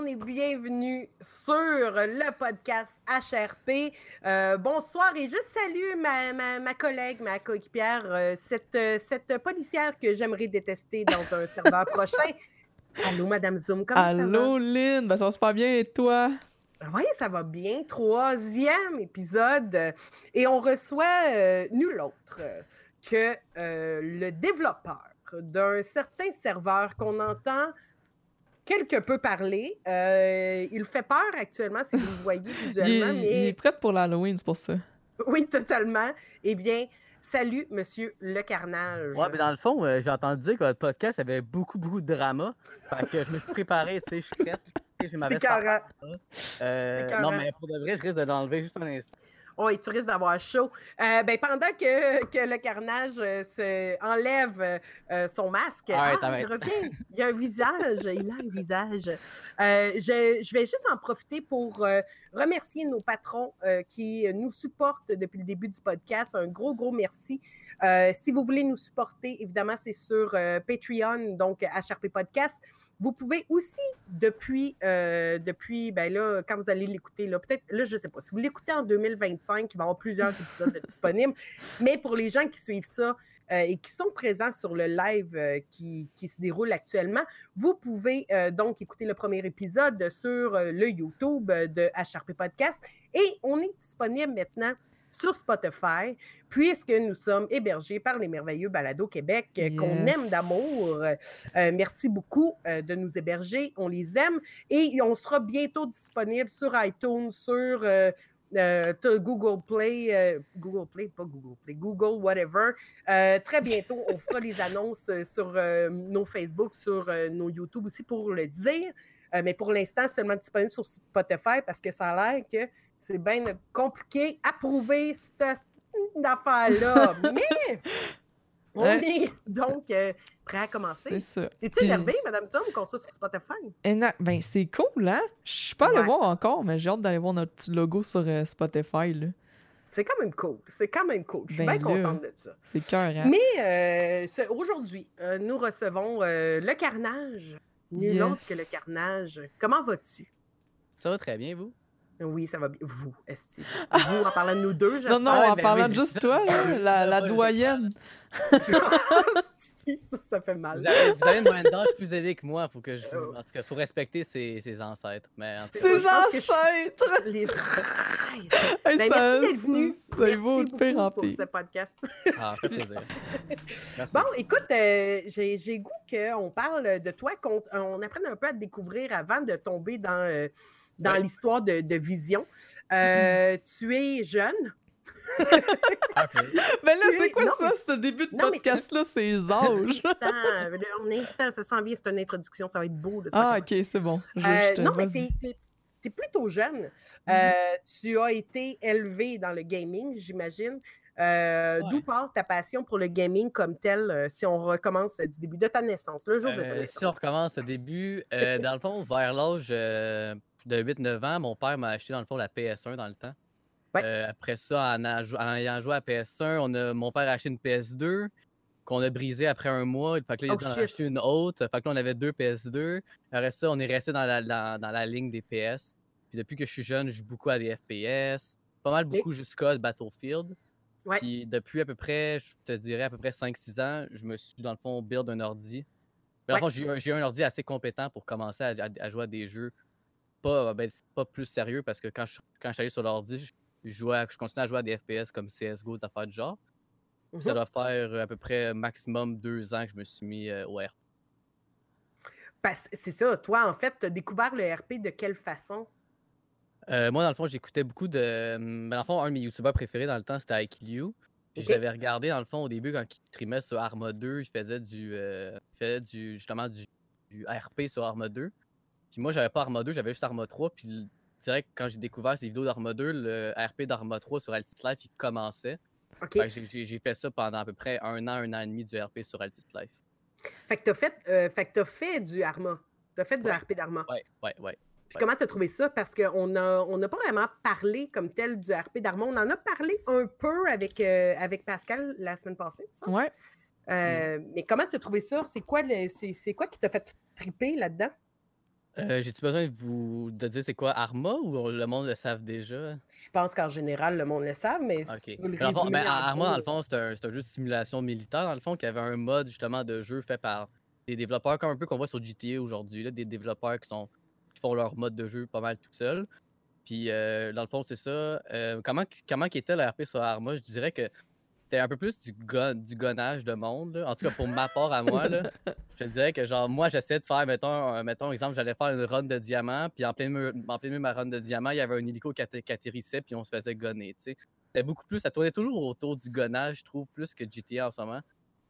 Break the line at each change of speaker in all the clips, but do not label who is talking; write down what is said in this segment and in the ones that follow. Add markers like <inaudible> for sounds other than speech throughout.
monde et bienvenue sur le podcast HRP. Euh, bonsoir et je salue ma, ma, collègue, ma coéquipière, euh, cette, euh, cette policière que j'aimerais détester dans un <laughs> serveur prochain. Allô, Madame Zoom, comment
ça va? Allô, Lynn, ben, ça va super bien et toi?
Oui, ça va bien. Troisième épisode. Et on reçoit nul autre que le développeur d'un certain serveur qu'on entend quelque peu parler. Euh, il fait peur actuellement, si vous le voyez <laughs> visuellement.
il, est prêt pour l'Halloween, c'est pour ça.
Oui, totalement. Eh bien, salut, monsieur Le Carnage.
Ouais, mais dans le fond, euh, j'ai entendu dire que votre podcast avait beaucoup, beaucoup de drama. Fait que je me suis préparé, tu sais, je suis prête. <laughs>
C'est carré.
Euh, non, mais pour de vrai, je risque de l'enlever juste un instant.
Oh, tu risques d'avoir chaud. Euh, ben, pendant que, que le carnage euh, se enlève euh, son masque, ah, il revient. Il a un visage. Il a un visage. Je, je, vais juste en profiter pour remercier nos patrons qui nous supportent depuis le début du podcast. Un gros, gros merci. si vous voulez nous supporter, évidemment, c'est sur Patreon, donc HRP Podcast. Vous pouvez aussi, depuis, euh, depuis ben là, quand vous allez l'écouter, là, peut-être, là, je ne sais pas, si vous l'écoutez en 2025, il va y avoir plusieurs <laughs> épisodes disponibles, mais pour les gens qui suivent ça, euh, et qui sont présents sur le live euh, qui, qui, se déroule actuellement, vous pouvez donc écouter le premier épisode sur le YouTube de HRP Podcast. Et on est disponible maintenant sur Spotify, puisque nous sommes hébergés par les merveilleux Balado Québec euh, qu'on aime d'amour. Euh, merci beaucoup euh, de nous héberger, on les aime et on sera bientôt disponible sur iTunes, sur Google Play, Google Play, pas Google Play, Google, whatever. très bientôt, on fera les annonces sur nos Facebook, sur nos YouTube aussi pour le dire. mais pour l'instant, seulement disponible sur Spotify parce que ça a l'air que c'est bien compliqué à prouver cette, affaire-là. <laughs> Mais on est donc euh, prêt à commencer.
C'est ça.
Es-tu énervé, Madame Somme, qu'on soit sur Spotify?
Ben, c'est cool, hein? Je suis pas allé voir encore, mais j'ai hâte d'aller voir notre petit logo sur euh, Spotify, là.
C'est quand même cool. C'est quand même cool. Je suis ben bien contente de ça.
C'est cœur. Hein?
Mais euh, aujourd'hui, nous recevons le carnage. Nul autre que le carnage. Comment vas-tu?
Ça va très bien, vous?
Oui, ça va bien. Vous, Esti. <laughs> Vous, en parlant de nous deux, j'espère.
Non, non, en ben parlant de juste toi, la, la doyenne. <laughs>
ça, ça fait mal.
Vous avez, une moyenne d'âge plus élevée que moi, faut que je, euh. en tout cas, faut respecter ses, ses ancêtres. Mais en
tout cas, ses ancêtres! Je... Les... <laughs>
ben, merci d'être venu.
C'est beau de pire en
pour ce podcast.
Ah, ça fait plaisir.
Bon, écoute, euh, j'ai goût qu'on parle de toi, qu'on on apprenne un peu à te découvrir avant de tomber dans... Euh, dans l'histoire de, de, Vision. Euh, tu es jeune. <laughs>
Mais là, c'est quoi ça, ce début de podcast-là? C'est les âges. <laughs>
Un instant, ça s'en vient, c'est une introduction, ça va être beau.
ah, ok, c'est bon.
Euh, non, mais t'es es, plutôt jeune. Euh, mm-hmm. tu as été élevé dans le gaming, j'imagine. D'où part ta passion pour le gaming comme tel, si on recommence du début de ta naissance, le jour de ta naissance?
Si on recommence au début, dans le fond, vers l'âge de 8-9 ans, mon père m'a acheté dans le fond la PS1 dans le temps. Euh, après ça, en, ayant joué à PS1, on a, mon père a acheté une PS2 qu'on a brisée après un mois. Fait que là, il oh, a acheté une autre. Fait que là, on avait deux PS2. Après ça, on est resté dans la, dans, la ligne des PS. Puis depuis que je suis jeune, je joue beaucoup à des FPS. Pas mal beaucoup jusqu'à Battlefield. Puis depuis à peu près, je te dirais à peu près 5-6 ans, je me suis dans le fond build un ordi. Dans le fond, j'ai eu un ordi assez compétent pour commencer à jouer à des jeux pas, ben, pas plus sérieux parce que quand je, quand je suis allé sur l'ordi, je, jouais, je continuais à jouer à des FPS comme CSGO, des affaires du genre. Ça mmh doit faire à peu près maximum deux ans que je me suis mis au RP.
C'est ça. Toi, en fait, tu as découvert le RP de quelle façon?
Euh, moi, dans le fond, j'écoutais beaucoup de. Ben, dans le fond, un de mes youtubeurs préférés dans le temps, c'était Aikiliu. Je l'avais regardé, dans le fond, au début, quand il trimait sur Arma 2, il faisait du. Euh, il faisait du justement du, du RP sur Arma 2. Puis moi, j'avais pas Arma 2, j'avais juste Arma 3. Puis direct, quand j'ai découvert ces vidéos d'Arma 2, le RP d'Arma 3 sur Altit Life, il commençait. J'ai fait ça pendant à peu près un an, un an et demi du RP sur Altit Life.
Fait que t'as fait, euh, fait, as fait du Arma. T'as fait du RP d'Arma.
Ouais, ouais, ouais.
Puis comment t'as trouvé ça? Parce qu'on n'a on a pas vraiment parlé comme tel du RP d'Arma. On en a parlé un peu avec, euh, avec Pascal la semaine passée, ça?
Ouais.
Euh, mais comment t'as trouvé ça? C'est quoi, c'est quoi qui t'a fait triper là-dedans?
Euh, j'ai-tu besoin de vous de dire c'est quoi Arma ou le monde le savent déjà?
Je pense qu'en général, le monde le savent, mais
si tu veux le ben, Arma, dans le fond, c'est un, un, jeu de simulation militaire, dans le fond, qui avait un mode justement de jeu fait par des développeurs comme un peu qu'on voit sur GTA aujourd'hui, des développeurs qui sont qui font leur mode de jeu pas mal tout seuls. Puis euh, dans le fond, c'est ça. Euh, comment comment était le RP sur Arma? Je dirais que c'était un peu plus du, gun, du gonnage de monde. En tout cas, pour ma part à moi, là, <laughs> je dirais que genre moi, j'essayais de faire, mettons, mettons exemple, j'allais faire une run de diamant, puis en plein, milieu, en plein milieu de ma run de diamant, il y avait un hélico qui, atterrissait, puis on se faisait gonner. C'était beaucoup plus, ça tournait toujours autour du gonnage, je trouve, plus que GTA en ce moment.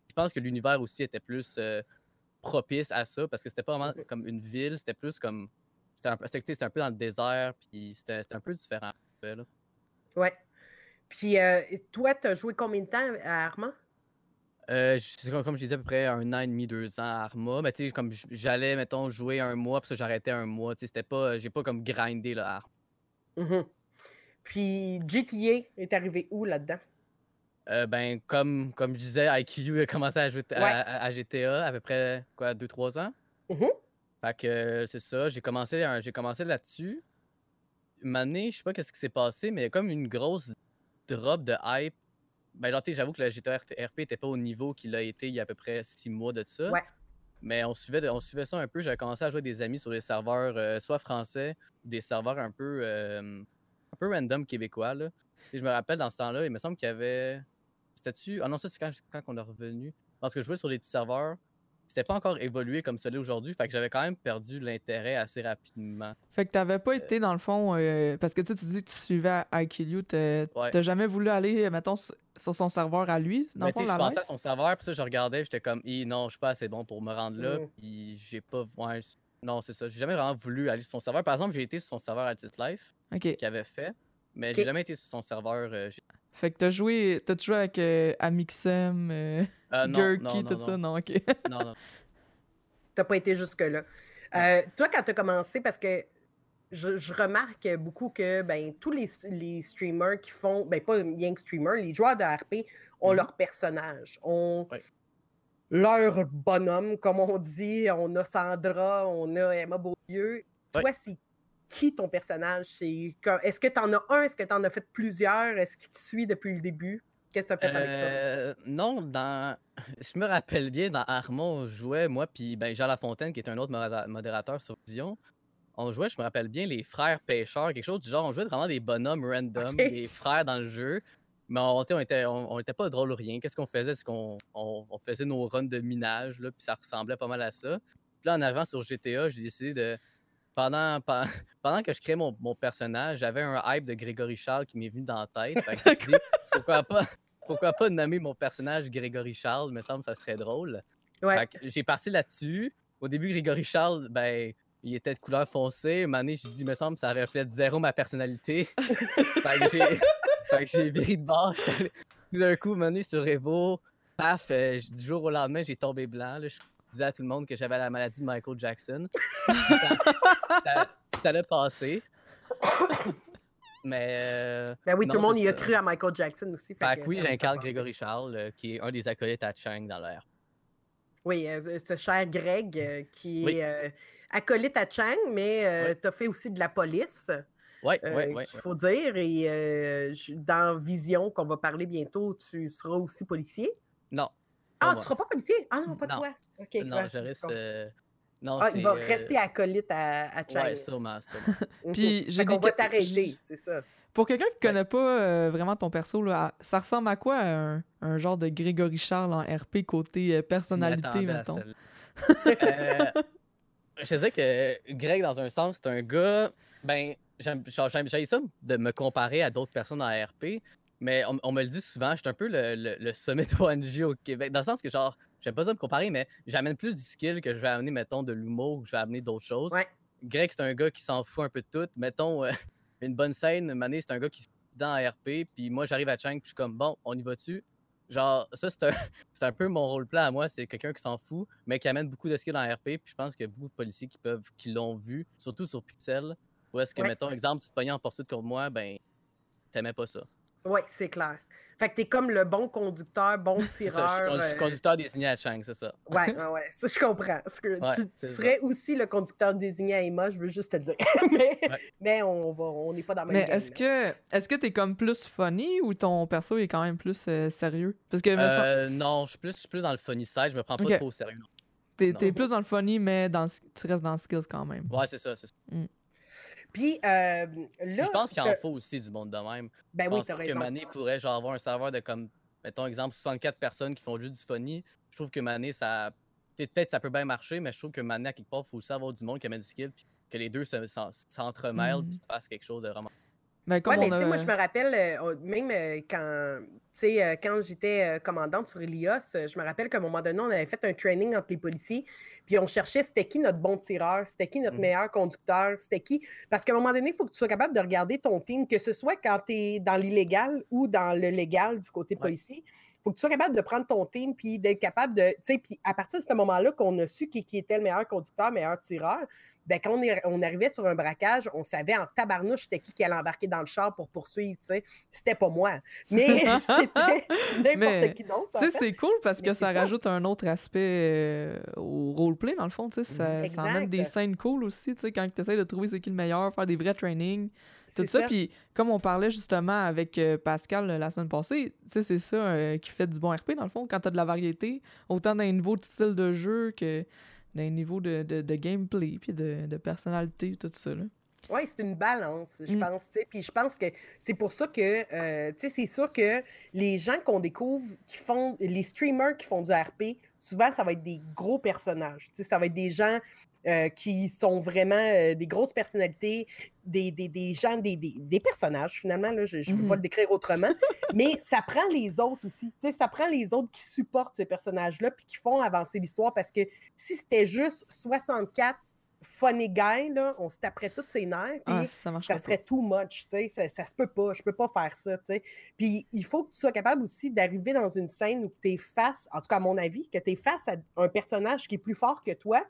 Je pense que l'univers aussi était plus euh, propice à ça, parce que c'était pas vraiment comme une ville, c'était plus comme. C'était un, un, peu dans le désert, puis c'était un peu différent. Là.
Ouais. Puis euh, toi, tu as joué combien de temps à Arma?
Euh, comme je disais, à peu près un an et demi, deux ans à Arma. Mais tu sais, comme j'allais, mettons, jouer un mois, puis ça, j'arrêtais un mois. Tu sais, c'était pas. J'ai pas comme grindé le Arma.
Mmh puis GTA est arrivé où là-dedans?
Euh, ben, comme, comme je disais, IQ a commencé à jouer à, GTA à peu près, quoi, deux, trois ans. Mmh fait que c'est ça, j'ai commencé, j'ai commencé là-dessus. Une année, je sais pas qu'est-ce qui s'est passé, mais il y a comme une grosse drop de hype. Ben, genre, j'avoue que le GTA RP était pas au niveau qu'il a été il y a à peu près six mois de ça.
Ouais.
Mais on suivait, on suivait ça un peu. J'avais commencé à jouer des amis sur des serveurs, euh, soit français, des serveurs un peu, euh, un peu random québécois. Là. Et je me rappelle dans ce temps-là, il me semble qu'il y avait. C'était-tu. Ah non, ça, c'est quand, quand on est revenu. Parce que je jouais sur des petits serveurs c'était pas encore évolué comme celui aujourd'hui. Fait que j'avais quand même perdu l'intérêt assez rapidement.
Fait que t'avais pas été, dans le fond, euh, parce que tu dis que tu suivais IQLU, t'as jamais voulu aller, mettons, sur son serveur à lui,
dans le fond, Je pensais à son serveur, puis ça, je regardais, j'étais comme, non, je suis pas assez bon pour me rendre là, mm. puis j'ai pas. Ouais, non, c'est ça. J'ai jamais vraiment voulu aller sur son serveur. Par exemple, j'ai été sur son serveur Altit Life, qui avait fait, mais j'ai jamais été sur son serveur. Euh,
fait que t'as joué, t'as joué avec euh, Amixem, euh, euh Gurky, tout ça, non, ok.
non, non. <laughs>
T'as pas été jusque-là. Euh, toi, quand t'as commencé, parce que je, remarque beaucoup que ben, tous les, les, streamers qui font, ben pas rien que streamers, les joueurs de RP ont mm-hmm. leur personnage, ont leur bonhomme, comme on dit. On a Sandra, on a Emma Beaulieu. Toi, c'est qui ton personnage? Est-ce que tu en as un? Est-ce que tu en as fait plusieurs? Est-ce qu'il te suit depuis le début? Qu'est-ce que tu as fait avec toi?
Euh, non, dans. <laughs> Je me rappelle bien, dans Armand, on jouait, moi, puis ben, Jean Lafontaine, qui est un autre modérateur sur Vision. On jouait, je me rappelle bien, les frères pêcheurs, quelque chose du genre. On jouait vraiment des bonhommes random, des frères dans le jeu. Mais on, on était, on, était pas drôle ou rien. Qu'est-ce qu'on faisait? C'est qu'on on, faisait nos runs de minage, là, puis ça ressemblait pas mal à ça. Puis là, en avant sur GTA, j'ai décidé de pendant, <laughs> pendant que je créais mon, mon personnage, j'avais un hype de Grégory Charles qui m'est venu dans la tête. <laughs> pourquoi pas, pourquoi pas nommer mon personnage Grégory Charles? me semble que ça serait drôle. J'ai parti là-dessus. Au début, Grégory Charles, ben, il était de couleur foncée. Un moment j'ai dit, me semble, ça reflète zéro ma personnalité. <laughs> fait que j'ai viré de bord. Tout d'un coup, un sur Evo, paf, euh, du jour au lendemain, j'ai tombé blanc. Là, disais à tout le monde que j'avais la maladie de Michael Jackson. ça, allait passer. Mais. Euh,
ben oui, tout le monde y a cru à Michael Jackson aussi.
Fait, que oui, j'incarne Grégory Charles, euh, qui est un des acolytes à Chang dans l'air.
Oui, euh, ce cher Greg qui est acolyte à Chang, mais tu as fait aussi de la police.
Oui, oui, oui.
Il faut dire. Et dans Vision, qu'on va parler bientôt, tu seras aussi policier?
Non.
Ah, tu seras pas policier? Ah non, pas toi. OK.
Non, je reste. Euh,
non, ah, il va euh, rester acolyte à, à China.
Ouais, sûrement, sûrement. <laughs>
Puis j'ai
qu'on va t'arrêter, c'est ça.
Pour quelqu'un qui connaît pas euh, vraiment ton perso, là, ça ressemble à quoi un, un, genre de Grégory Charles en RP côté personnalité, mettons?
je disais que Greg, dans un sens, c'est un gars. Ben, j'ai ça de me comparer à d'autres personnes en RP, mais on, me le dit souvent, je suis un peu le, le, le sommet ONG au Québec. Dans le sens que, genre, j'aime pas ça me comparer, mais j'amène plus du skill que je vais amener, mettons, de l'humour ou je vais amener d'autres choses. Greg, c'est un gars qui s'en fout un peu de tout. Mettons, euh, <laughs> une bonne scène, Mané, c'est un gars qui se dans RP, puis moi, j'arrive à Chang, puis je suis comme, bon, on y va dessus. Genre, ça, c'est un, <laughs> un, peu mon rôle plan à moi, c'est quelqu'un qui s'en fout, mais qui amène beaucoup de skills en RP, puis je pense qu'il y a beaucoup de policiers qui peuvent, qui l'ont vu, surtout sur Pixel, où est-ce que, mettons, exemple, si tu te pognes en poursuite contre moi, ben, t'aimais pas ça.
Oui, c'est clair. Fait que t'es comme le bon conducteur, bon <laughs> tireur.
Ça, je suis
euh,
conducteur désigné à Chang, c'est ça.
Ouais, ouais, ouais, ça je comprends. tu, serais aussi le conducteur désigné à Emma, je veux juste te le dire. <laughs> mais, mais on va, on n'est pas dans la
même Mais est-ce que est-ce que t'es comme plus funny ou ton perso est quand même plus euh, sérieux?
Parce que euh, non, je suis plus, plus dans le funny side, je me prends pas trop au sérieux.
T'es, es plus dans le funny, mais dans, tu restes dans le skills quand même.
Ouais, c'est ça, c'est ça.
Mm. Puis euh, là.
Je pense qu'il en faut aussi du monde de même.
Ben
je
oui,
que Mané pourrait genre avoir un serveur de comme, mettons exemple, 64 personnes qui font juste du funny. Je trouve que Mané, ça. Peut-être ça peut bien marcher, mais je trouve que Mané, à quelque part, il faut aussi avoir du monde qui amène du skill, puis que les deux s'entremêlent, puis mm. se fasse quelque chose de vraiment.
Ben, ouais, mais moi, je me rappelle, euh, même euh, quand, euh, quand j'étais commandante sur Elios, je me rappelle qu'à un moment donné, on avait fait un training entre les policiers, puis on cherchait c'était qui notre bon tireur, c'était qui notre mmh meilleur conducteur, c'était qui. Parce qu'à un moment donné, il faut que tu sois capable de regarder ton team, que ce soit quand tu es dans l'illégal ou dans le légal du côté policier. Il faut que tu sois capable de prendre ton team, puis d'être capable de. Tu sais, puis à partir de ce moment-là qu'on a su qui, qui était le meilleur conducteur, meilleur tireur, ben, quand on, arrivait sur un braquage, on savait en tabarnouche c'était qui qui allait embarquer dans le char pour poursuivre, tu sais. C'était pas moi. Mais <laughs> c'était n'importe qui d'autre.
Tu sais, c'est cool parce que ça, rajoute un autre aspect euh, au roleplay, dans le fond, tu sais. Ça, ça, amène des scènes cool aussi, tu sais, quand tu essaies de trouver c'est qui le meilleur, faire des vrais trainings. Tout ça. Puis, comme on parlait justement avec euh, Pascal euh, la semaine passée, tu sais, c'est ça qui fait du bon RP, dans le fond, quand tu as de la variété, autant niveaux de style de jeu que d'un niveau de, de, de, gameplay, puis de, de personnalité, tout ça. Là.
Oui, c'est une balance, je mm. pense. Puis je pense que c'est pour ça que, euh, tu sais, c'est sûr que les gens qu'on découvre, qui font, les streamers qui font du RP, souvent, ça va être des gros personnages. Tu sais, ça va être des gens euh, qui sont vraiment euh, des grosses personnalités, des, des, des gens, des, des, personnages finalement, là, je ne peux pas le mmh décrire autrement, mais ça prend les autres aussi. Ça prend les autres qui supportent ces personnages-là puis qui font avancer l'histoire parce que si c'était juste 64 funny guys, là, on se taperait toutes ses nerfs, ah, ça, serait too much, ça, ça se peut pas, je peux pas faire ça, Puis il faut que tu sois capable aussi d'arriver dans une scène où tu es face, en tout cas à mon avis, que tu es face à un personnage qui est plus fort que toi,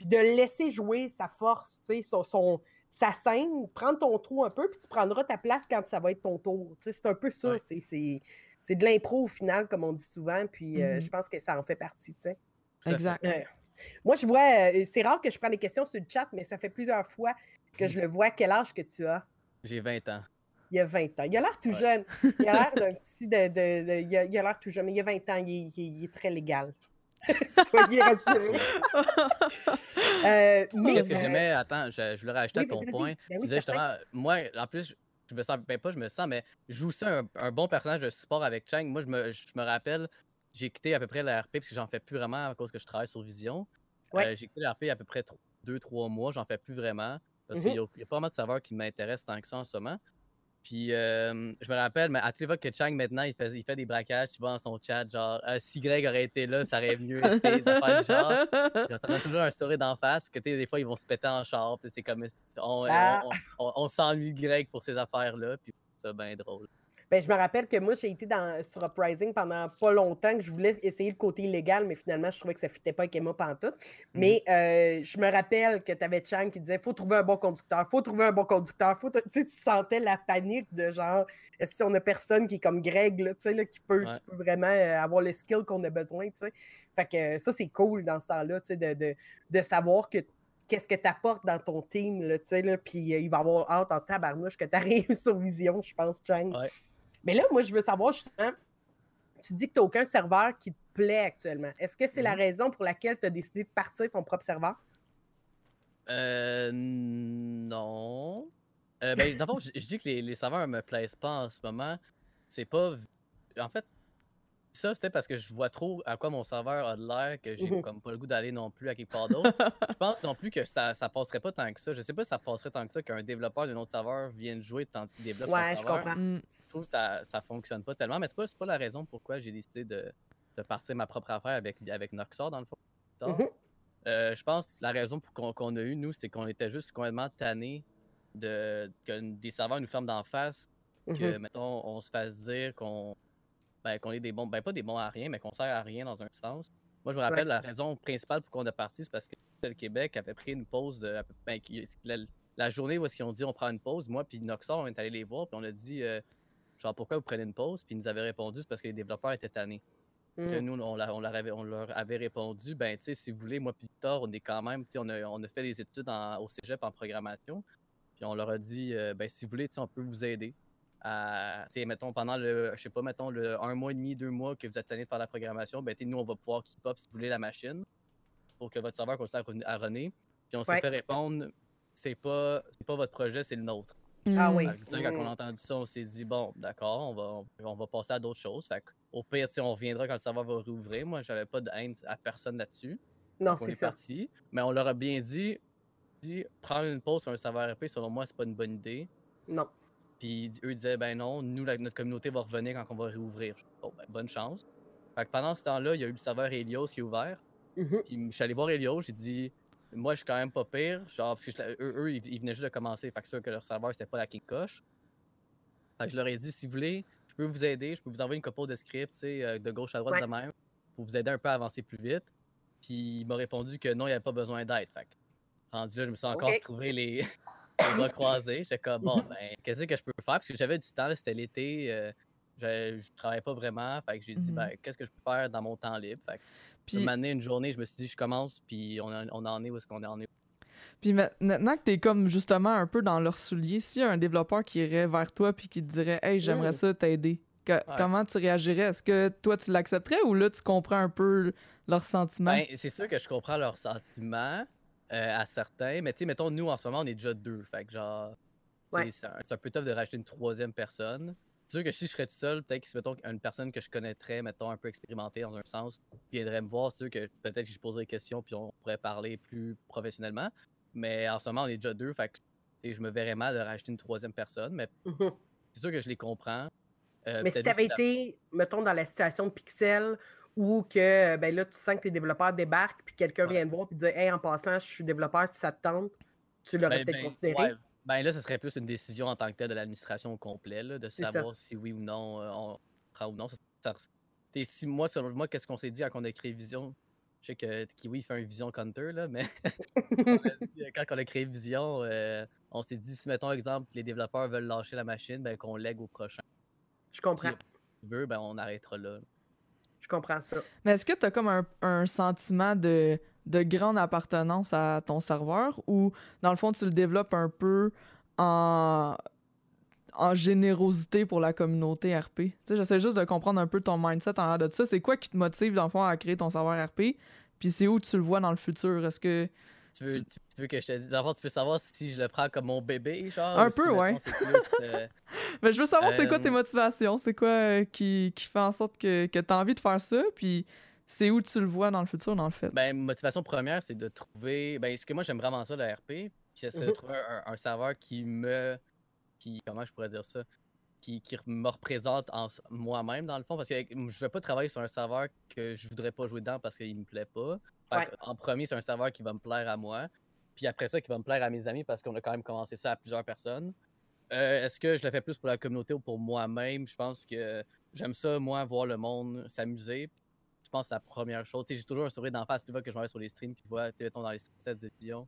puis de laisser jouer sa force, tu sais, son, sa scène, prendre ton trou un peu, puis tu prendras ta place quand ça va être ton tour. Tu sais, c'est un peu ça, c'est de l'impro au final, comme on dit souvent, puis euh, mm-hmm. je pense que ça en fait partie, tu sais.
Exact.
moi, je vois, euh, c'est rare que je prenne des questions sur le chat, mais ça fait plusieurs fois que je le vois. Quel âge que tu as?
J'ai 20 ans.
Il y a 20 ans. Il a l'air tout jeune. Il a l'air <laughs> d'un petit de, il a l'air tout jeune, mais il y a 20 ans, il est très légal. <laughs> Soyez rassurés. <laughs>
euh, mais Qu'est-ce que j'aimais, attends, je, je voulais rajouter à ton point. Ben tu disais justement, moi, en plus, je me sens, ben pas je me sens, mais je joue aussi un, bon personnage de support avec Chang. Moi, je me, je me rappelle, j'ai quitté à peu près l'RP parce que j'en fais plus vraiment à cause que je travaille sur Vision. Euh, j'ai quitté l'RP à peu près 2-3 mois, j'en fais plus vraiment. Parce qu'il n'y a, a, pas vraiment de serveurs qui m'intéressent tant que ça en ce moment. Puis euh, je me rappelle, mais à tous les fois que Chang maintenant il fait, il fait des braquages, tu vois dans son chat, genre ah, si Greg aurait été là, ça aurait mieux été, des affaires du genre. <laughs> ça donne toujours un story d'en face, parce que des fois ils vont se péter en char, puis c'est comme on, ah! on, on, s'ennuie Greg pour ces affaires-là, puis c'est bien drôle.
Ben, je me rappelle que moi, j'ai été dans, sur Uprising pendant pas longtemps, que je voulais essayer le côté illégal, mais finalement, je trouvais que ça ne fitait pas avec Emma Pantoute. Mmh mais euh, je me rappelle que tu avais Chang qui disait faut trouver un bon conducteur, faut trouver un bon conducteur. Faut tu sais, tu sentais la panique de genre, est-ce qu'on a personne qui est comme Greg, là, là, qui, peut, qui peut vraiment euh, avoir le skill qu'on a besoin. sais. Fait que ça, c'est cool dans ce temps-là, de, de, de savoir que qu'est-ce que tu apportes dans ton team, là, là, puis euh, il va avoir hâte en tabarnouche que tu arrives <laughs> sur Vision, je pense, Chang. Mais là, moi, je veux savoir justement, tu dis que tu n'as aucun serveur qui te plaît actuellement. Est-ce que c'est la mhm. raison pour laquelle tu as décidé de partir ton propre serveur?
Euh, non. Euh, ben, dans je, dis que les, les serveurs me plaisent pas en ce moment. C'est pas. En fait, ça, c'est parce que je vois trop à quoi mon serveur a de l'air que j'ai mhm. comme pas le goût d'aller non plus à quelque part d'autre. je pense non plus que ça, ça passerait pas tant que ça. Je sais pas si ça passerait tant que ça qu'un développeur d'un autre serveur vienne jouer tandis qu'il développe
ouais,
son
serveur. je comprends.
Trouve que ça, ça fonctionne pas tellement, mais c'est pas, pas la raison pourquoi j'ai décidé de, de, partir ma propre affaire avec, avec Noxor, dans le fond. Mm-hmm. Euh, je pense que la raison pour qu'on a eu, nous, c'est qu'on était juste complètement tannés de, que des serveurs nous ferment d'en face, que, mm-hmm. mettons, on se fasse dire qu'on ben, qu'on est des bons, ben pas des bons à rien, mais qu'on sert à rien dans un sens. Moi, je me rappelle la raison principale pour qu'on est parti, c'est parce que le Québec avait pris une pause de. Ben, la, journée où ils ont dit on prend une pause, moi puis Noxor, on est allé les voir, puis on a dit euh, genre, pourquoi vous prenez une pause? Puis ils nous avaient répondu, c'est parce que les développeurs étaient tannés. Mmh. Nous, on, leur, on, leur avait, répondu, ben, tu sais, si vous voulez, moi, puis Victor, on est quand même, on a, on a fait des études au cégep en programmation. Puis on leur a dit, euh, ben, si vous voulez, on peut vous aider. À, mettons, pendant le, je sais pas, mettons, le un mois et demi, deux mois que vous êtes tanné de faire la programmation, ben, nous, on va pouvoir keep up si vous voulez la machine pour que votre serveur continue à runner. Puis on s'est fait répondre, c'est pas, pas votre projet, c'est le nôtre.
Ah oui.
quand on a mm. entendu ça, on s'est dit, bon, d'accord, on va, on va passer à d'autres choses. Fait au pire, on reviendra quand le serveur va rouvrir. Moi, j'avais pas de haine à personne là-dessus.
Non, c'est ça.
Parti. Mais on leur a bien dit, dit, prendre une pause sur un serveur RP, selon moi, c'est pas une bonne idée.
Non.
Puis eux disaient, ben non, nous, notre communauté va revenir quand on va réouvrir. Bon, ben, bonne chance. Fait que pendant ce temps-là, il y a eu le serveur Helios qui est ouvert. Mm-hmm. Puis je suis allé voir Helios, j'ai dit, moi, je suis quand même pas pire. Genre, parce que eux, ils, venaient juste de commencer. Fait que sûr que leur serveur, c'était pas la King Coche. Fait que je leur ai dit, si vous voulez, je peux vous aider. Je peux vous envoyer une copie de script, tu sais, euh, de gauche à droite de même, pour vous aider un peu à avancer plus vite. Puis il m'a répondu que non, il n'y avait pas besoin d'aide. Fait que, rendu là, je me suis encore trouvé les, <coughs> les bras croisés. J'étais comme, bon, ben, qu'est-ce que je peux faire? Parce que j'avais du temps, c'était l'été. Euh, je, je travaillais pas vraiment. Fait que j'ai dit, mm-hmm. ben, qu'est-ce que je peux faire dans mon temps libre? Fait que, puis, une journée, je me suis dit, je commence, puis on, on en est où est-ce qu'on en est?
Puis maintenant que tu es comme justement un peu dans leur soulier, s'il y a un développeur qui irait vers toi puis qui te dirait Hey, j'aimerais ça t'aider, comment tu réagirais? Est-ce que toi tu l'accepterais ou là tu comprends un peu leurs sentiments?
Ben, C'est sûr que je comprends leurs sentiments euh, à certains, mais tu sais, mettons, nous en ce moment on est déjà deux. Fait que genre, c'est un, peu tough de rajouter une troisième personne. C'est sûr que si je serais tout seul, peut-être que si, mettons, une personne que je connaîtrais, mettons, un peu expérimentée dans un sens, viendrait me voir, c'est sûr que peut-être que je poserais des questions puis on pourrait parler plus professionnellement. Mais en ce moment, on est déjà deux, fait que je me verrais mal de rajouter une troisième personne, mais mhm. c'est sûr que je les comprends.
Euh, mais si tu avais été, mettons, dans la situation de Pixel, où que ben là, tu sens que les développeurs débarquent, puis quelqu'un vient te voir, puis dit Hey, en passant, je suis développeur, si ça te tente, tu l'aurais ben, peut-être ben, considéré?
Ben là, ce serait plus une décision en tant que telle de l'administration au complet, là, de savoir si oui ou non euh, on prend ou non. Ça, si moi, selon moi, qu'est-ce qu'on s'est dit quand on a créé Vision? Je sais que Kiwi fait un Vision Counter, là, mais <laughs> <laughs> quand on a créé Vision, euh, on s'est dit, si mettons exemple, les développeurs veulent lâcher la machine, ben, qu'on lègue au prochain.
Je comprends.
Si veut, ben, on arrêtera là.
Je comprends ça.
Mais est-ce que tu as comme un, un sentiment de de grande appartenance à ton serveur ou dans le fond tu le développes un peu en, en générosité pour la communauté RP. J'essaie juste de comprendre un peu ton mindset en l'air de ça. C'est quoi qui te motive dans le fond à créer ton serveur RP? Puis c'est où tu le vois dans le futur? Est-ce que.
Tu veux, tu... veux, que je te dise? Dans tu veux savoir si je le prends comme mon bébé, genre?
Un peu, ouais. Euh, Mais <laughs> je veux savoir c'est quoi tes euh, motivations, c'est quoi euh, qui, qui, fait en sorte que, que tu as envie de faire ça, puis c'est où tu le vois dans le futur, dans le fait?
Ben, motivation première, c'est de trouver. Ben, ce que moi, j'aime vraiment ça, le RP. Puis, c'est de mhm. trouver un, serveur qui me. Qui, comment je pourrais dire ça? Qui, qui me représente en moi-même, dans le fond. Parce que je ne vais pas travailler sur un serveur que je voudrais pas jouer dedans parce qu'il me plaît pas. En premier, c'est un serveur qui va me plaire à moi. Puis après ça, qui va me plaire à mes amis parce qu'on a quand même commencé ça à plusieurs personnes. Euh, est-ce que je le fais plus pour la communauté ou pour moi-même? Je pense que j'aime ça, moi, voir le monde s'amuser je pense, la première chose? J'ai toujours un sourire d'en face, tu vois, que je vais sur les streams, puis je vois, dans les sets de vision,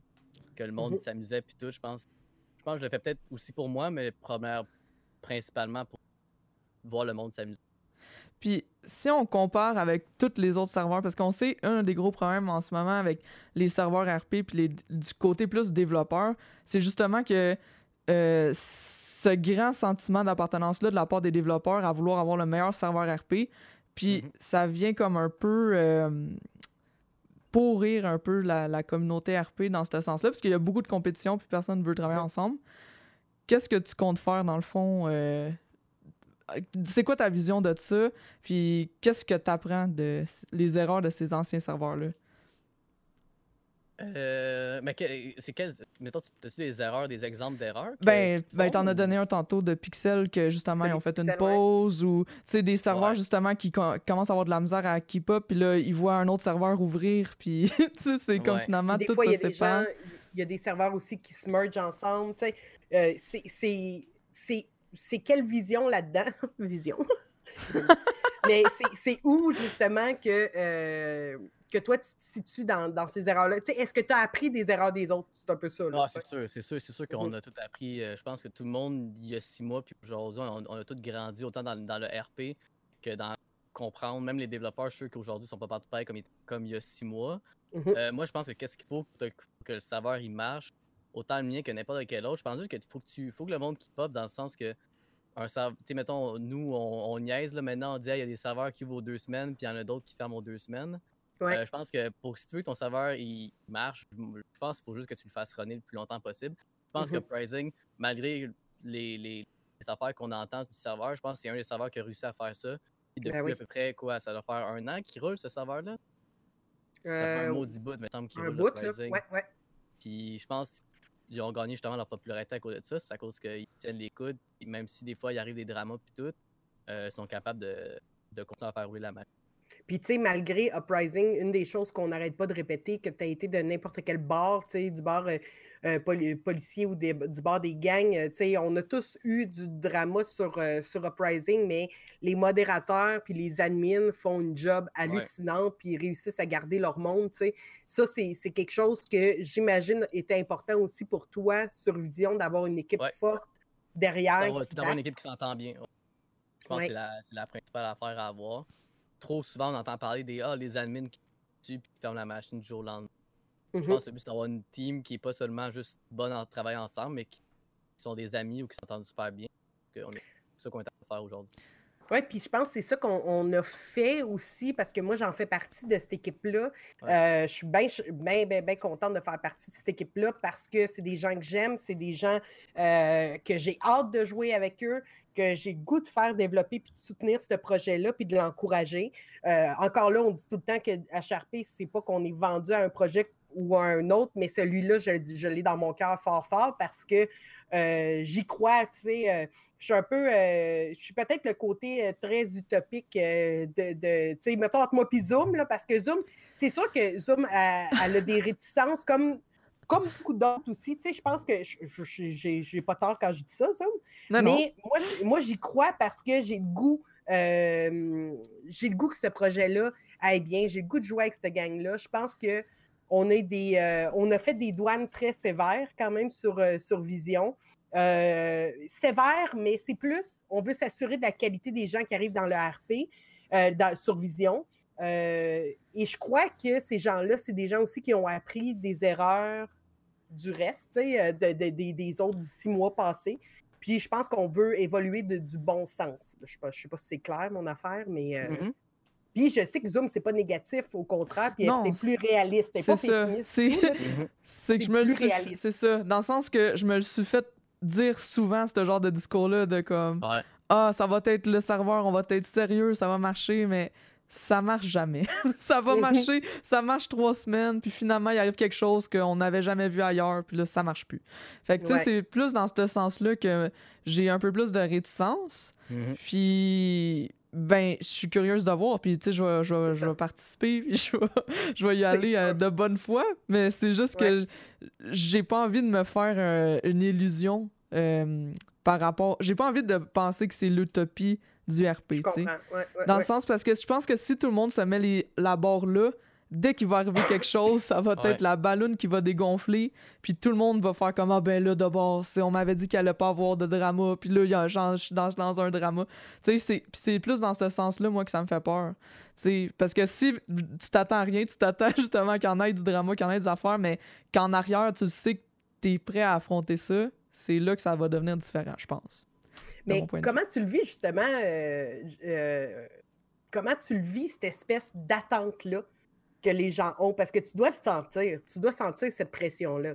que le monde mhm. s'amusait, puis tout. Je pense, je pense que je le fais peut-être aussi pour moi, mais première, principalement pour voir le monde s'amuser.
Puis si on compare avec tous les autres serveurs, parce qu'on sait, un des gros problèmes en ce moment avec les serveurs RP, puis les, du côté plus développeur, c'est justement que euh, ce grand sentiment d'appartenance-là de la part des développeurs à vouloir avoir le meilleur serveur RP, puis mm-hmm. ça vient comme un peu euh, pourrir un peu la, communauté RP dans ce sens-là, parce qu'il y a beaucoup de compétition puis personne ne veut travailler ensemble. Qu'est-ce que tu comptes faire dans le fond? Euh, c'est quoi ta vision de ça? Puis qu'est-ce que tu apprends de les erreurs de ces anciens serveurs-là?
Euh, mais c'est quel. Mettons, as-tu des erreurs, des exemples d'erreurs?
Ben, ben t'en as donné un tantôt de Pixel que justement, ils ont fait une pause ou, tu sais, des serveurs justement qui commencent à avoir de la misère à keep up, puis là, ils voient un autre serveur ouvrir, puis, <laughs> tu sais, c'est comme finalement tout fois, ça sépare.
Il y a des serveurs aussi qui se mergent ensemble, tu sais. Euh, c'est quelle vision là-dedans? <laughs> vision. <laughs> mais c'est où justement que. Euh, que toi, tu te situes dans, ces erreurs-là? Est-ce que tu as appris des erreurs des autres? C'est un peu ça.
Ah, c'est sûr, c'est sûr, c'est sûr qu'on mm-hmm. a tout appris. Euh, je pense que tout le monde, il y a six mois, puis aujourd'hui, on, a tout grandi, autant dans, le RP que dans comprendre. Même les développeurs, je suis sûr qu'aujourd'hui, ne sont pas partout comme, comme il y a six mois. Mm-hmm. Euh, moi, je pense que qu'est-ce qu'il faut que, que, le serveur il marche, autant le mien que n'importe quel autre. Je pense juste qu'il faut que tu faut que le monde qui pop dans le sens que un serveur, mettons, nous, on, niaise, là, maintenant, on dit, il y a des serveurs qui vont deux semaines, puis il y en a d'autres qui ferment aux deux semaines. Euh, je pense que pour si tu veux que ton serveur il marche, je pense qu'il faut juste que tu le fasses runner le plus longtemps possible. Je pense que mm-hmm. Pricing, malgré les, les, affaires qu'on entend du serveur, je pense que c'est un des serveurs qui a réussi à faire ça. Ben depuis à peu près, quoi, ça doit faire un an qu'il roule ce serveur-là? Ça fait un euh, maudit bout, mettons, qu'il roule bout, le Pricing. Ouais, ouais. Puis je pense qu'ils ont gagné justement leur popularité à cause de ça. C'est à cause qu'ils tiennent les coudes. même si des fois il arrive des dramas puis tout, euh, ils sont capables de, de continuer à faire rouler la machine.
Puis, tu sais, malgré Uprising, une des choses qu'on n'arrête pas de répéter, que tu as été de n'importe quel bar, tu sais, du bar euh, euh, policier ou du bar des gangs, tu sais, on a tous eu du drama sur, sur Uprising, mais les modérateurs puis les admins font une job hallucinant puis ils réussissent à garder leur monde, tu sais. Ça, c'est quelque chose que j'imagine était important aussi pour toi sur Vision, d'avoir une équipe forte derrière.
D'avoir une équipe qui s'entend bien. Je pense que c'est la, la, principale affaire à avoir trop souvent, on entend parler des ah, les admins qui tuent et qui ferment la machine du jour au lendemain. Je mm-hmm. pense que le but, c'est d'avoir une team qui n'est pas seulement juste bonne en travailler ensemble, mais qui, sont des amis ou qui s'entendent super bien. C'est ça qu'on est en train de faire aujourd'hui.
Oui, puis je pense que c'est ça qu'on a fait aussi, parce que moi, j'en fais partie de cette équipe-là. Euh, je suis bien, bien, bien, bien contente de faire partie de cette équipe-là parce que c'est des gens que j'aime, c'est des gens euh, que j'ai hâte de jouer avec eux, que j'ai goût de faire développer puis de soutenir ce projet-là puis de l'encourager. Euh, encore là, on dit tout le temps qu'à Sharpie, c'est pas qu'on est vendu à un projet ou un autre, mais celui-là, je, je l'ai dans mon cœur fort fort parce que j'y crois, tu sais je suis un peu, euh, je suis peut-être le côté euh, très utopique euh, de, tu sais, mettons entre moi et Zoom, là, parce que Zoom, c'est sûr que Zoom a, a des réticences comme, comme beaucoup d'autres aussi. Tu sais, je pense que je n'ai pas tort quand je dis ça, Zoom. mais moi, moi j'y crois parce que j'ai le goût, j'ai le goût que ce projet-là aille bien. J'ai le goût de jouer avec cette gang-là. Je pense que on, a des, on a fait des douanes très sévères quand même sur, sur Vision. Euh, sévère, mais c'est plus, on veut s'assurer de la qualité des gens qui arrivent dans le RP, euh, dans, sur Vision. Euh, et je crois que ces gens-là, c'est des gens aussi qui ont appris des erreurs du reste, des autres six mois passés. Puis je pense qu'on veut évoluer du bon sens. Je ne sais, pas si c'est clair, mon affaire, mais. Mm-hmm. Puis je sais que Zoom, c'est pas négatif, au contraire, puis elle est plus réaliste, elle pas pessimiste. <laughs>
C'est que je me suis. C'est ça. Dans le sens que je me suis fait dire souvent ce genre de discours-là de comme Ah, ça va être le serveur, on va être sérieux, ça va marcher, mais ça marche jamais. <laughs> ça va marcher, ça marche trois semaines, puis finalement, il arrive quelque chose qu'on n'avait jamais vu ailleurs, puis là, ça marche plus. Fait que, tu sais, c'est plus dans ce sens-là que j'ai un peu plus de réticence. Mm-hmm. Puis, ben, je suis curieuse de voir, puis tu sais, je vais, je, vais, participer, puis je vais, <laughs> je vais y aller euh, de bonne foi, mais c'est juste que j'ai pas envie de me faire euh, une illusion euh, par rapport. J'ai pas envie de penser que c'est l'utopie du RP, tu sais. Dans le sens parce que je pense que si tout le monde se met les, la barre là, dès qu'il va arriver quelque chose, ça va <laughs> être la ballonne qui va dégonfler, puis tout le monde va faire comme ah ben là d'abord, on m'avait dit qu'il allait pas avoir de drama, puis là y je suis dans, dans, un drama. Tu sais, c'est plus dans ce sens-là moi que ça me fait peur. sais parce que si tu t'attends à rien, tu t'attends <laughs> justement qu'il y en ait du drama, qu'il y en ait des affaires, mais qu'en arrière, tu sais que tu es prêt à affronter ça, c'est là que ça va devenir différent, je pense.
Mais comment tu le vis justement euh, euh, Comment tu le vis, cette espèce d'attente-là? Que les gens ont? Parce que tu dois le sentir. Tu dois sentir cette pression-là.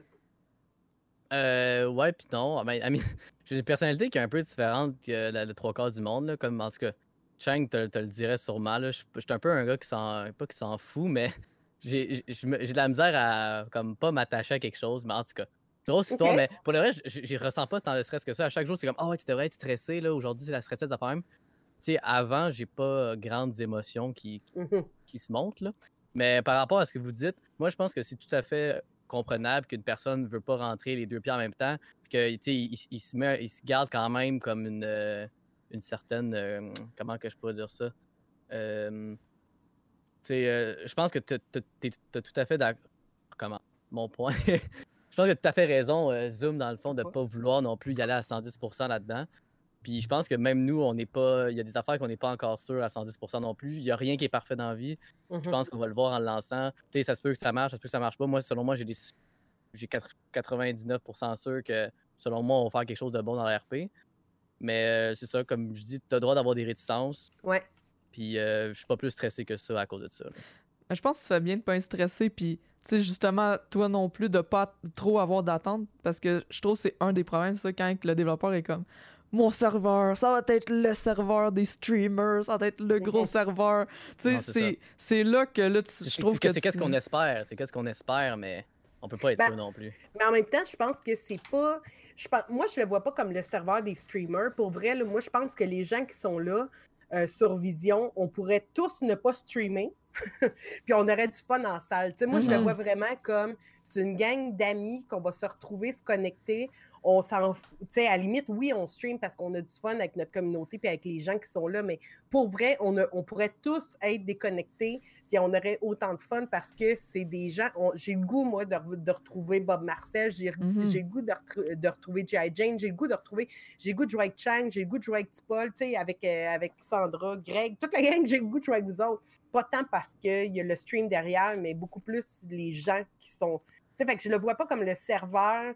Euh, ouais, puis non. <laughs> j'ai une personnalité qui est un peu différente que le trois quarts du monde. Là, comme en tout cas, Chang te, te le dirait sûrement. Je suis un peu un gars qui s'en. Pas qui s'en fout, mais <laughs> j'ai de la misère à comme pas m'attacher à quelque chose. Mais en tout cas, grosse histoire. Mais pour le vrai, je ressens pas tant de stress que ça. À chaque jour, c'est comme Ah ouais, tu devrais être stressé. là Aujourd'hui, c'est la stressette, ça même. Tu sais, avant, j'ai pas grandes émotions qui, mmh qui se montent. Là. Mais par rapport à ce que vous dites, moi, je pense que c'est tout à fait comprenable qu'une personne ne veut pas rentrer les deux pieds en même temps, puis qu'il il, se, met, il se garde quand même comme une, euh, une certaine. Euh, comment que je pourrais dire ça? Euh, je pense que tu as tout à fait d'accord. Comment? Mon point. <laughs> je pense que tu as tout à fait raison, Zoom, dans le fond, de ne pas vouloir non plus y aller à 110% là-dedans. Puis je pense que même nous, on n'est pas. Il y a des affaires qu'on n'est pas encore sûr à 110% non plus. Il n'y a rien qui est parfait dans la vie. Je mmh pense qu'on va le voir en le lançant. Tu sais, ça se peut que ça marche, ça se peut que ça marche pas. Moi, selon moi, j'ai des... j'ai 99% sûr que, selon moi, on va faire quelque chose de bon dans l'RP. Mais euh, c'est ça, comme je dis, tu as le droit d'avoir des réticences.
Ouais.
Puis euh, je suis pas plus stressé que ça à cause de ça.
Je pense que ça fait bien de pas être stressé. Puis, tu sais, justement, toi non plus, de pas trop avoir d'attente. Parce que je trouve que c'est un des problèmes, ça, quand le développeur est comme mon serveur, ça va être le serveur des streamers, ça va être le gros serveur. Tu sais, c'est là que là, je trouve que.
C'est qu'est-ce qu'on espère, c'est qu'est-ce qu'on espère, mais on peut pas être ben, non plus.
Mais en même temps, je pense que c'est pas. Je moi, je le vois pas comme le serveur des streamers. Pour vrai, moi, je pense que les gens qui sont là euh, sur Vision, on pourrait tous ne pas streamer. <laughs> puis on aurait du fun en salle. sais, moi, je le mm-hmm. vois vraiment comme c'est une gang d'amis qu'on va se retrouver, se connecter on s'en Tu sais, à la limite, oui, on stream parce qu'on a du fun avec notre communauté et avec les gens qui sont là, mais pour vrai, on, on pourrait tous être déconnectés puis on aurait autant de fun parce que c'est des gens. J'ai le goût, moi, de, retrouver Bob Marcel, j'ai mm-hmm. le goût de, retrouver J.I. Jane, j'ai le goût de retrouver. J'ai le goût de jouer avec Chang, j'ai le goût de jouer avec Tipol, tu sais, avec, euh, avec Sandra, Greg, toute la gang, j'ai le goût de jouer avec vous autres. Pas tant parce qu'il y a le stream derrière, mais beaucoup plus les gens qui sont. Tu sais, fait que je le vois pas comme le serveur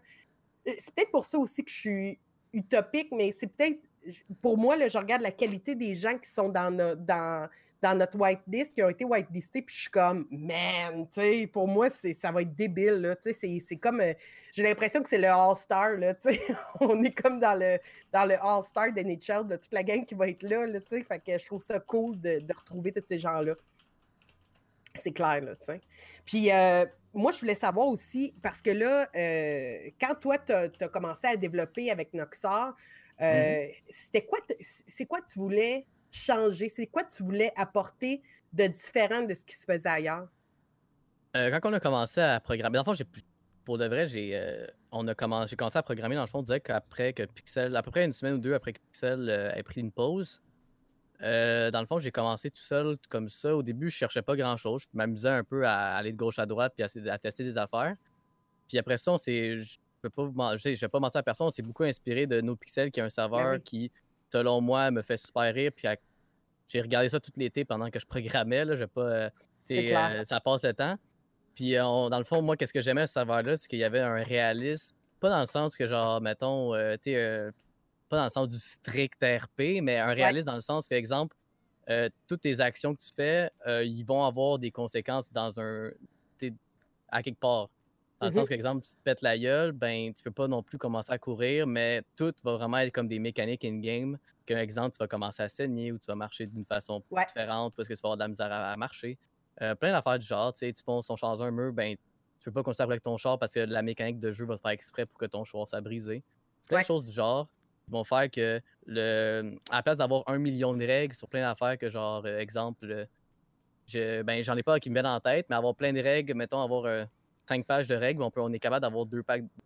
c'est peut-être pour ça aussi que je suis utopique, mais c'est peut-être, pour moi, là, je regarde la qualité des gens qui sont dans, dans, dans notre whitelist, qui ont été whitelistés, puis je suis comme, man, tu sais, pour moi, ça va être débile, tu sais, c'est comme, euh, j'ai l'impression que c'est le All-Star, tu sais, <laughs> on est comme dans le, dans le All-Star de de toute la gang qui va être là, là, tu sais, fait que je trouve ça cool de, de retrouver tous ces gens-là. C'est clair, là, tu sais. Puis, euh, moi, je voulais savoir aussi, parce que là, euh, quand toi, tu as, commencé à développer avec Noxar, euh, mm-hmm. c'était quoi, c'est quoi tu voulais changer? C'est quoi tu voulais apporter de différent de ce qui se faisait ailleurs?
Euh, quand on a commencé à programmer, dans le fond, pour de vrai, j'ai, on a commencé, j'ai commencé à programmer, dans le fond, on dirait qu'après que Pixel, à peu près une semaine ou deux après que Pixel ait pris une pause, euh, dans le fond, j'ai commencé tout seul comme ça. Au début, je cherchais pas grand-chose. Je m'amusais un peu à aller de gauche à droite puis à, tester des affaires. Puis après ça, je ne vais pas vous je vais pas mentir à personne, on s'est beaucoup inspiré de NoPixel, qui est un ben serveur qui, selon moi, me fait super rire. Puis j'ai regardé ça tout l'été pendant que je programmais. Là. pas, euh, euh, ça passe le temps. Puis dans le fond, moi, qu'est-ce que j'aimais ce serveur-là, c'est qu'il y avait un réalisme. Pas dans le sens que, genre, mettons, tu sais, pas dans le sens du strict RP, mais un réaliste dans le sens que, exemple, euh, toutes tes actions que tu fais, euh, ils vont avoir des conséquences dans un. à quelque part. Dans le sens que, exemple, tu te pètes la gueule, ben, tu peux pas non plus commencer à courir, mais tout va vraiment être comme des mécaniques in-game. Qu'un exemple, tu vas commencer à saigner ou tu vas marcher d'une façon différente parce que tu vas avoir de la misère à, marcher. Euh, plein d'affaires du genre, tu sais, tu fonces ton char dans un mur, ben, tu peux pas continuer avec ton char parce que la mécanique de jeu va se faire exprès pour que ton char soit brisé. Plein de choses du genre vont faire que, le, à la place d'avoir un million de règles sur plein d'affaires, que genre, euh, exemple, je, ben, j'en ai pas qui me viennent en tête, mais avoir plein de règles, mettons, avoir euh, cinq pages de règles, on, peut, on est capable d'avoir deux,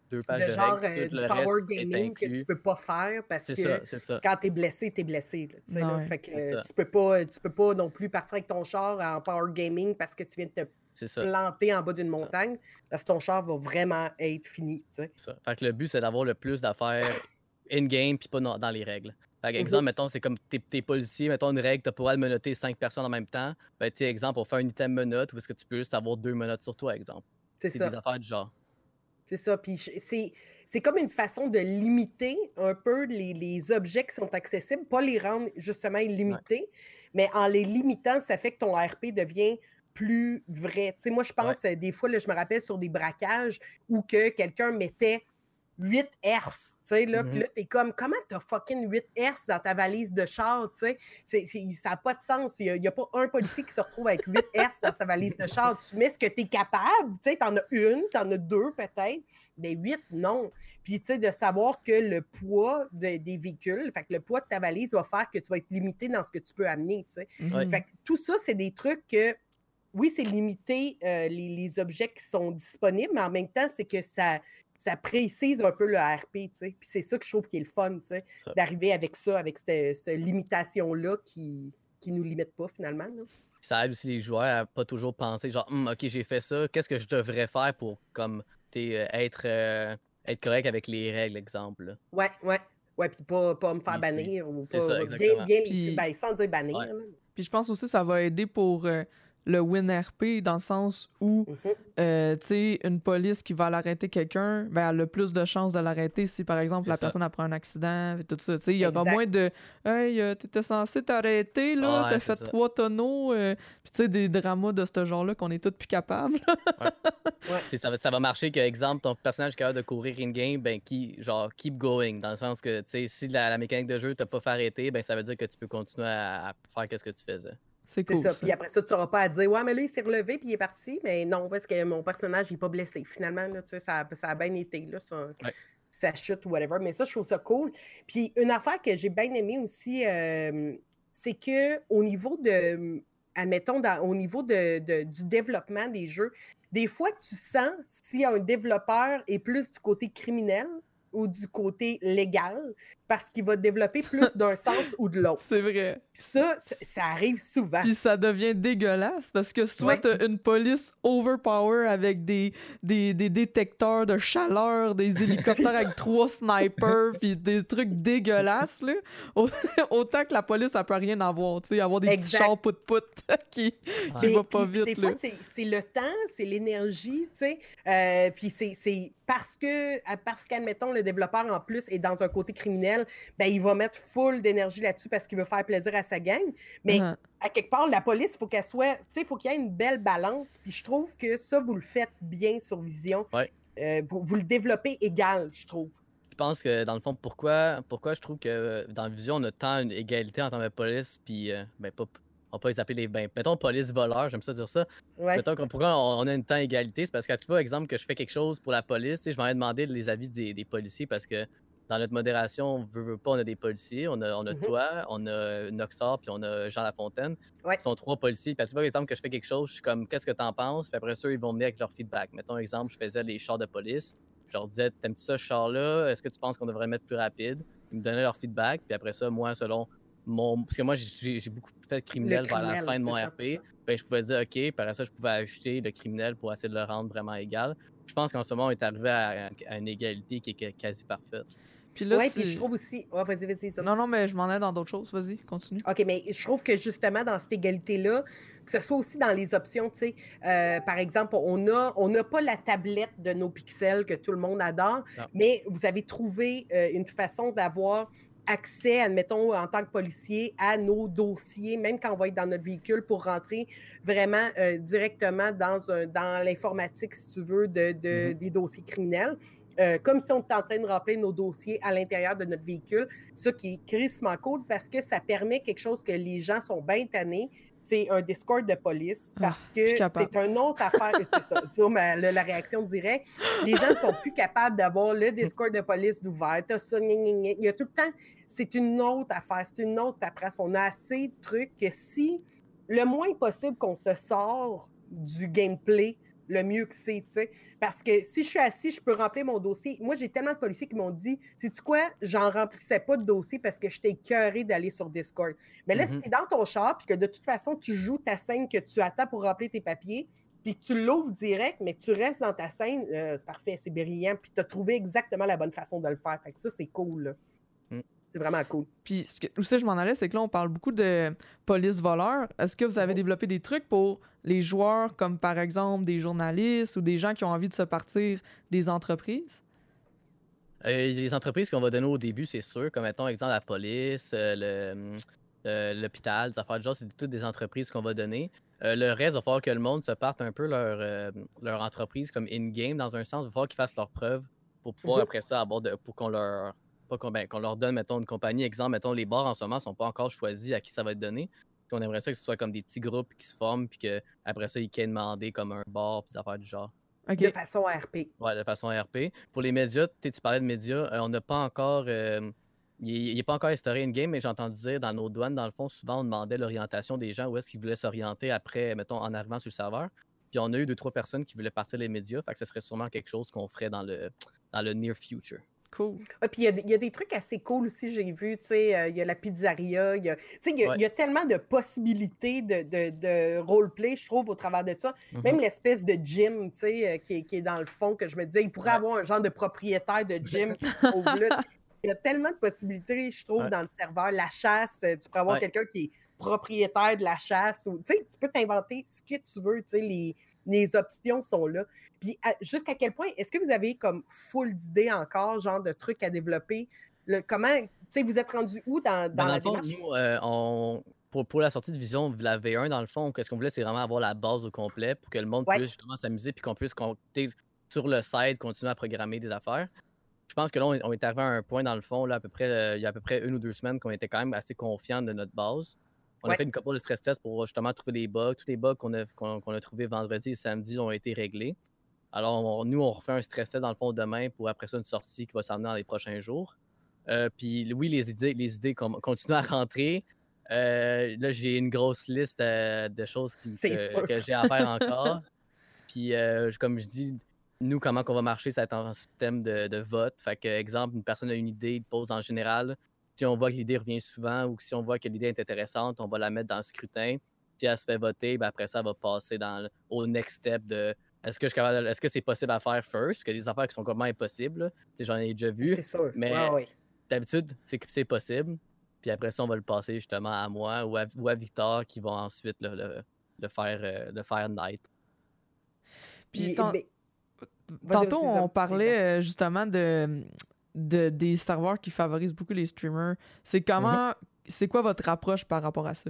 deux pages de
genre,
règles.
Euh, du power gaming que tu peux pas faire parce que ça, quand t'es blessé, t'es blessé. Là, fait que, tu, peux pas, tu peux pas non plus partir avec ton char en power gaming parce que tu viens de te planter en bas d'une montagne parce que ton char va vraiment être fini.
Fait que le but, c'est d'avoir le plus d'affaires in-game puis pas dans, les règles. Par mhm. exemple, mettons, c'est comme t'es, es policier, mettons une règle, t'as pas le menotter cinq personnes en même temps. Ben, tu exemple, pour faire un item menotte, ou est-ce que tu peux juste avoir deux menottes sur toi, exemple. C'est, c'est des affaires du genre.
C'est ça. Puis c'est, comme une façon de limiter un peu les, les, objets qui sont accessibles, pas les rendre justement illimités, mais en les limitant, ça fait que ton RP devient plus vrai. Tu sais, moi, je pense, des fois, là, je me rappelle sur des braquages où que quelqu'un mettait 8 Hertz, tu sais, là, puis mmh là, t'es comme, comment t'as fucking 8 Hertz dans ta valise de char, tu sais, ça n'a pas de sens, il n'y a, pas un policier qui se retrouve avec 8 Hertz dans sa valise de char, tu mets ce que t'es capable, tu sais, t'en as une, t'en as deux peut-être, mais 8, non. Puis, tu sais, de savoir que le poids des véhicules, fait que le poids de ta valise va faire que tu vas être limité dans ce que tu peux amener, tu sais. Mmh fait que tout ça, c'est des trucs que, oui, c'est limiter euh, les, les, objets qui sont disponibles, mais en même temps, c'est que ça, ça précise un peu le RP, tu sais. Puis c'est ça que je trouve qui est le fun, tu sais, d'arriver avec ça, avec cette, limitation-là qui, qui nous limite pas finalement.
Ça aide aussi les joueurs à pas toujours penser genre «Hum, ok j'ai fait ça, qu'est-ce que je devrais faire pour comme être, être correct avec les règles, exemple.
Ouais, ouais. Ouais, puis pas, pas me faire bannir ou pas. Ça, bien, bien, ben, sans dire bannir.
Puis je pense aussi que ça va aider pour le WinRP dans le sens où, mhm. euh, tu sais, une police qui va l'arrêter quelqu'un, ben, elle a plus de chances de l'arrêter si, par exemple, la personne apprend un accident et tout ça. Tu sais, il y aura moins de « Hey, euh, t'étais censé t'arrêter, là, t'as fait trois tonneaux. Euh, puis tu sais, des dramas de ce genre-là qu'on est tous plus capables. <laughs>
ouais. Ça, va, ça va marcher que, exemple, ton personnage est capable de courir in-game, ben, qui, genre, keep going, dans le sens que, tu sais, si la, mécanique de jeu t'a pas fait arrêter, ben, ça veut dire que tu peux continuer à, à faire ce que tu faisais.
C'est cool. Ça.
Puis après ça, tu n'auras pas à dire Ouais, mais là, il s'est relevé puis il est parti. Mais non, parce que mon personnage n'est pas blessé. Finalement, là, ça, ça a bien été. Là, ça, chute ou whatever. Mais ça, je trouve ça cool. Puis une affaire que j'ai bien aimée aussi, euh, c'est que au niveau de. Admettons, au niveau de, du développement des jeux, des fois, tu sens si un développeur est plus du côté criminel ou du côté légal parce qu'il va développer plus d'un <laughs> sens ou de l'autre.
C'est vrai.
Ça, ça arrive souvent.
Puis ça devient dégueulasse parce que soit t'as une police overpower avec des, des, des, détecteurs de chaleur, des <laughs> hélicoptères avec trois snipers, puis des trucs dégueulasses, là. <laughs> Autant que la police, ça peut rien avoir, tu sais, avoir des petits chars pout-pout qui, qui va pas vite,
Des fois, c'est le temps, c'est l'énergie, tu sais. Euh, puis c'est parce que, parce qu'admettons, le développeur, en plus, est dans un côté criminel, ben, il va mettre full d'énergie là-dessus parce qu'il veut faire plaisir à sa gang. Mais à quelque part, la police, il faut qu'elle soit. Tu sais, il faut qu'il y ait une belle balance. Puis je trouve que ça, vous le faites bien sur Vision. Euh, vous, le développez égal, je trouve.
Je pense que dans le fond, pourquoi, pourquoi je trouve que dans Vision, on a tant une égalité en tant que police, puis euh, ben, pas, on peut les appeler les. Ben, mettons police voleur, j'aime ça dire ça. Mettons pourquoi on, a une temps égalité, c'est parce qu'à tu vois, exemple, que je fais quelque chose pour la police, je m'en ai demandé les avis des, des policiers parce que dans notre modération, on veut, veut pas, on a des policiers. On a, on a mm-hmm. toi, on a Noxor, puis on a Jean Lafontaine. Ouais. Ils sont trois policiers. Puis à par exemple, que je fais quelque chose, je suis comme, qu'est-ce que tu en penses? Puis après ça, ils vont venir avec leur feedback. Mettons, exemple, je faisais les chars de police. Je leur disais, t'aimes-tu ça, ce char-là? Est-ce que tu penses qu'on devrait le mettre plus rapide? Ils me donnaient leur feedback. Puis après ça, moi, selon mon. Parce que moi, j'ai beaucoup fait de criminel, vers la fin de mon RP. Ben, je pouvais dire, OK. Puis après ça, je pouvais ajouter le criminel pour essayer de le rendre vraiment égal. Je pense qu'en ce moment, on est arrivé à, à une égalité qui est quasi parfaite.
Puis là, puis je trouve aussi. vas-y, vas-y.
Non, non, mais je m'en ai dans d'autres choses. Vas-y, continue.
OK, mais je trouve que justement, dans cette égalité-là, que ce soit aussi dans les options, tu sais, euh, par exemple, on n'a on pas la tablette de nos pixels que tout le monde adore, mais vous avez trouvé euh, une façon d'avoir accès, admettons, en tant que policier, à nos dossiers, même quand on va être dans notre véhicule pour rentrer vraiment euh, directement dans, dans l'informatique, si tu veux, de, mm-hmm. des dossiers criminels. Euh, comme si on était en train de remplir nos dossiers à l'intérieur de notre véhicule. Ce qui est crissement cool parce que ça permet quelque chose que les gens sont bien tannés. C'est un Discord de police ah, parce que c'est une autre affaire. c'est ça, <laughs> sur la, réaction directe. Les gens ne sont plus capables d'avoir le Discord de police d'ouvert. Il y a tout le temps. C'est une autre affaire. C'est une autre paperasse. On a assez de trucs que si le moins possible qu'on se sort du gameplay le mieux que c'est, tu sais. Parce que si je suis assis, je peux remplir mon dossier. Moi, j'ai tellement de policiers qui m'ont dit, sais-tu quoi, j'en remplissais pas de dossier parce que j'étais écœuré d'aller sur Discord. Mais là, si mm-hmm. tu es dans ton char, puis que de toute façon, tu joues ta scène que tu attends pour remplir tes papiers, puis que tu l'ouvres direct, mais que tu restes dans ta scène, euh, c'est parfait, c'est brillant, puis tu as trouvé exactement la bonne façon de le faire. Fait que ça, c'est cool, là. C'est vraiment cool.
Puis, ce que, où je m'en allais, c'est que là, on parle beaucoup de police voleur. Est-ce que vous avez mm-hmm. développé des trucs pour les joueurs, comme par exemple des journalistes ou des gens qui ont envie de se partir des entreprises?
Euh, les entreprises qu'on va donner au début, c'est sûr, comme mettons, exemple, la police, euh, euh, l'hôpital, des affaires de genre, c'est toutes des entreprises qu'on va donner. le reste, il va falloir que le monde se parte un peu leur, leur entreprise comme in-game, dans un sens. Il va falloir qu'ils fassent leurs preuves pour pouvoir, après ça, pour qu'on leur, ben, qu'on leur donne, mettons, une compagnie. Exemple, mettons, les bars en ce moment ne sont pas encore choisis à qui ça va être donné on aimerait ça que ce soit comme des petits groupes qui se forment, puis qu'après ça, ils quient demander comme un bar, puis des affaires du genre.
De façon RP.
Ouais, de façon RP. Pour les médias, tu parlais de médias, euh, on n'a pas encore. Euh, il n'est pas encore instauré une game, mais j'ai entendu dire dans nos douanes, dans le fond, souvent on demandait l'orientation des gens, où est-ce qu'ils voulaient s'orienter après, mettons, en arrivant sur le serveur. Puis on a eu deux, trois personnes qui voulaient partir les médias, fait que ce serait sûrement quelque chose qu'on ferait dans le, dans le near future.
Cool.
Ah, puis il y, a des trucs assez cool aussi, j'ai vu. Tu sais, euh, il y a la pizzeria. Il y a, y, a tellement de possibilités de, de, de roleplay, je trouve, au travers de ça. Mm-hmm. Même l'espèce de gym, tu sais, euh, qui, qui, est dans le fond, que je me disais, il pourrait avoir un genre de propriétaire de gym qui se trouve là. <laughs> Il y a tellement de possibilités, je trouve, dans le serveur. La chasse, euh, tu pourrais avoir quelqu'un qui est propriétaire de la chasse. Ou, tu peux t'inventer ce que tu veux. Les, les options sont là. Puis jusqu'à quel point, est-ce que vous avez comme full d'idées encore, genre de trucs à développer? Le, comment, tu sais, vous êtes rendu où dans, dans,
la démarche? Nous, euh, on, pour, pour, la sortie de Vision, la V1, dans le fond, ce qu'on voulait, c'est vraiment avoir la base au complet pour que le monde puisse justement s'amuser puis qu'on puisse compter sur le site, continuer à programmer des affaires. Je pense que là, on, est arrivé à un point, dans le fond, là, à peu près, euh, il y a à peu près une ou deux semaines qu'on était quand même assez confiant de notre base. On a fait une couple de stress tests pour justement trouver des bugs. Tous les bugs qu'on a, qu'on, a trouvés vendredi et samedi ont été réglés. Alors, nous, on refait un stress test dans le fond demain pour après ça une sortie qui va s'amener dans les prochains jours. Euh, puis oui, les idées, les idées continuent à rentrer. Euh, là, j'ai une grosse liste euh, de choses que, j'ai à faire encore. <laughs> puis comme je dis, nous, comment qu'on va marcher, ça va être un système de, de, vote. Fait que, exemple, une personne a une idée, il pose en général si on voit que l'idée revient souvent ou si on voit que l'idée est intéressante, on va la mettre dans le scrutin. Si elle se fait voter, ben après ça, elle va passer dans au next step de est-ce que est-ce que c'est possible à faire first? Parce qu'il y a des affaires qui sont complètement impossibles. J'en ai déjà vu.
C'est sûr.
Mais d'habitude, c'est c'est possible. Puis après ça, on va le passer justement à moi ou à, Victor qui va ensuite le, faire, euh, le faire night.
Puis, tantôt, on parlait euh, justement de de, des serveurs qui favorisent beaucoup les streamers. C'est comment. C'est quoi votre approche par rapport à ça?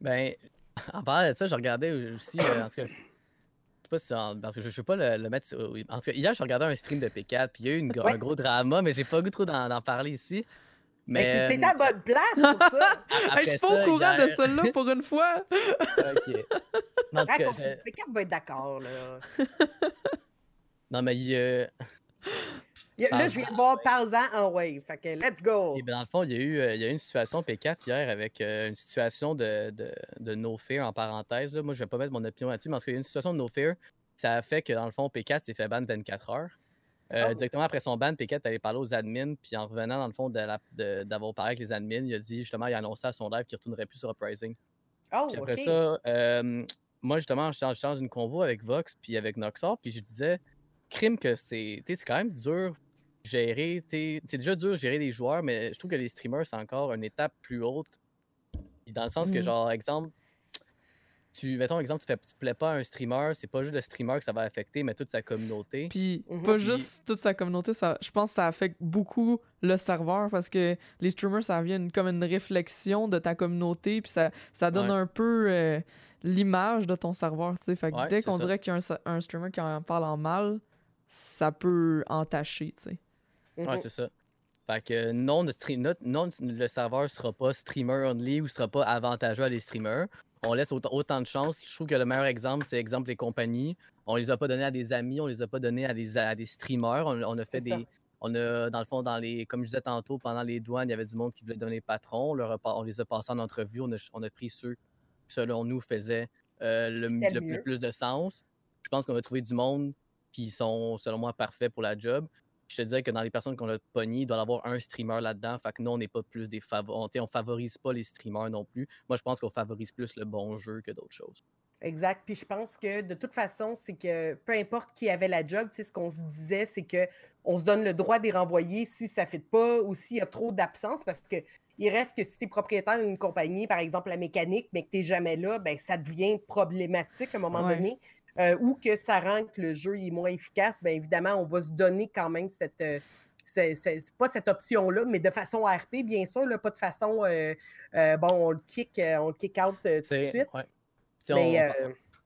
Ben, <laughs> en parlant de ça, je regardais aussi. Euh, en tout cas, je sais pas si parce que je ne veux pas le, mettre. En tout cas, hier, je regardais un stream de P4, puis il y a eu une, un gros drama, mais j'ai pas eu trop d'en parler ici.
Mais, c'était ta bonne place pour ça. <laughs>
je suis pas au courant de celle-là pour une fois.
ok.
Non, P4 va être d'accord, là. <laughs>
non, mais il. Euh...
Là, je viens de voir Parzan en wave. Fait que let's go.
Et ben, dans le fond, il y, a eu, euh, il y a eu une situation P4 hier avec euh, une situation de, de, de, no fear en parenthèse. Là. Moi, je vais pas mettre mon opinion là-dessus, parce qu'il y a une situation de no fear. Ça a fait que dans le fond, P4 s'est fait ban 24 heures. Euh, oh. Directement après son ban, P4 allait parler aux admins, puis en revenant dans le fond d'avoir parlé avec les admins, il a dit justement, il a annoncé à son live qu'il ne retournerait plus sur Uprising.
Oh,
puis après ça, moi justement, je change, une convo avec Vox puis avec Noxor, puis je disais, crime que c'est quand même dur gérer. C'est déjà dur de gérer des joueurs, mais je trouve que les streamers, c'est encore une étape plus haute. Dans le sens que, mmh. genre, exemple, tu, mettons, exemple, tu fais tu plais pas à un streamer, c'est pas juste le streamer que ça va affecter, mais toute sa communauté.
Puis, mmh pas juste toute sa communauté, ça, je pense que ça affecte beaucoup le serveur parce que les streamers, ça vient comme une réflexion de ta communauté, puis ça, ça donne un peu euh, l'image de ton serveur, tu sais. Fait que dès qu'on dirait qu'il y a un, un, streamer qui en parle en mal, ça peut entacher, tu sais.
Ouais, mhm. c'est ça. Fait que non, non, le serveur sera pas streamer only ou sera pas avantageux à les streamers. On laisse autant, de chance. Je trouve que le meilleur exemple, c'est exemple les compagnies. On les a pas donnés à des amis, on les a pas donnés à des, à des streamers. On, a fait des. On a, dans le fond, dans les, comme je disais tantôt, pendant les douanes, il y avait du monde qui voulait donner patron. On, on les a passés en entrevue. On a, on a pris ceux qui, selon nous, faisaient euh, le, le, plus de sens. Je pense qu'on va trouver du monde qui sont, selon moi, parfaits pour la job je te dirais que dans les personnes qu'on a pognées, il doit y avoir un streamer là-dedans. Fait que non, on n'est pas plus des favoris. On, favorise pas les streamers non plus. Moi, je pense qu'on favorise plus le bon jeu que d'autres choses.
Exact. Puis je pense que de toute façon, c'est que peu importe qui avait la job, ce qu'on se disait, c'est que on se donne le droit de les renvoyer si ça ne fait pas ou s'il y a trop d'absence parce que il reste que si tu es propriétaire d'une compagnie, par exemple la mécanique, mais que tu n'es jamais là, ben, ça devient problématique à un moment donné. Euh, ou que ça rend que le jeu est moins efficace, bien évidemment, on va se donner quand même cette. Euh, c'est, pas cette option-là, mais de façon RP, bien sûr, là, pas de façon. Euh, bon, on le kick, on le kick out tout de suite.
Ouais. Si mais,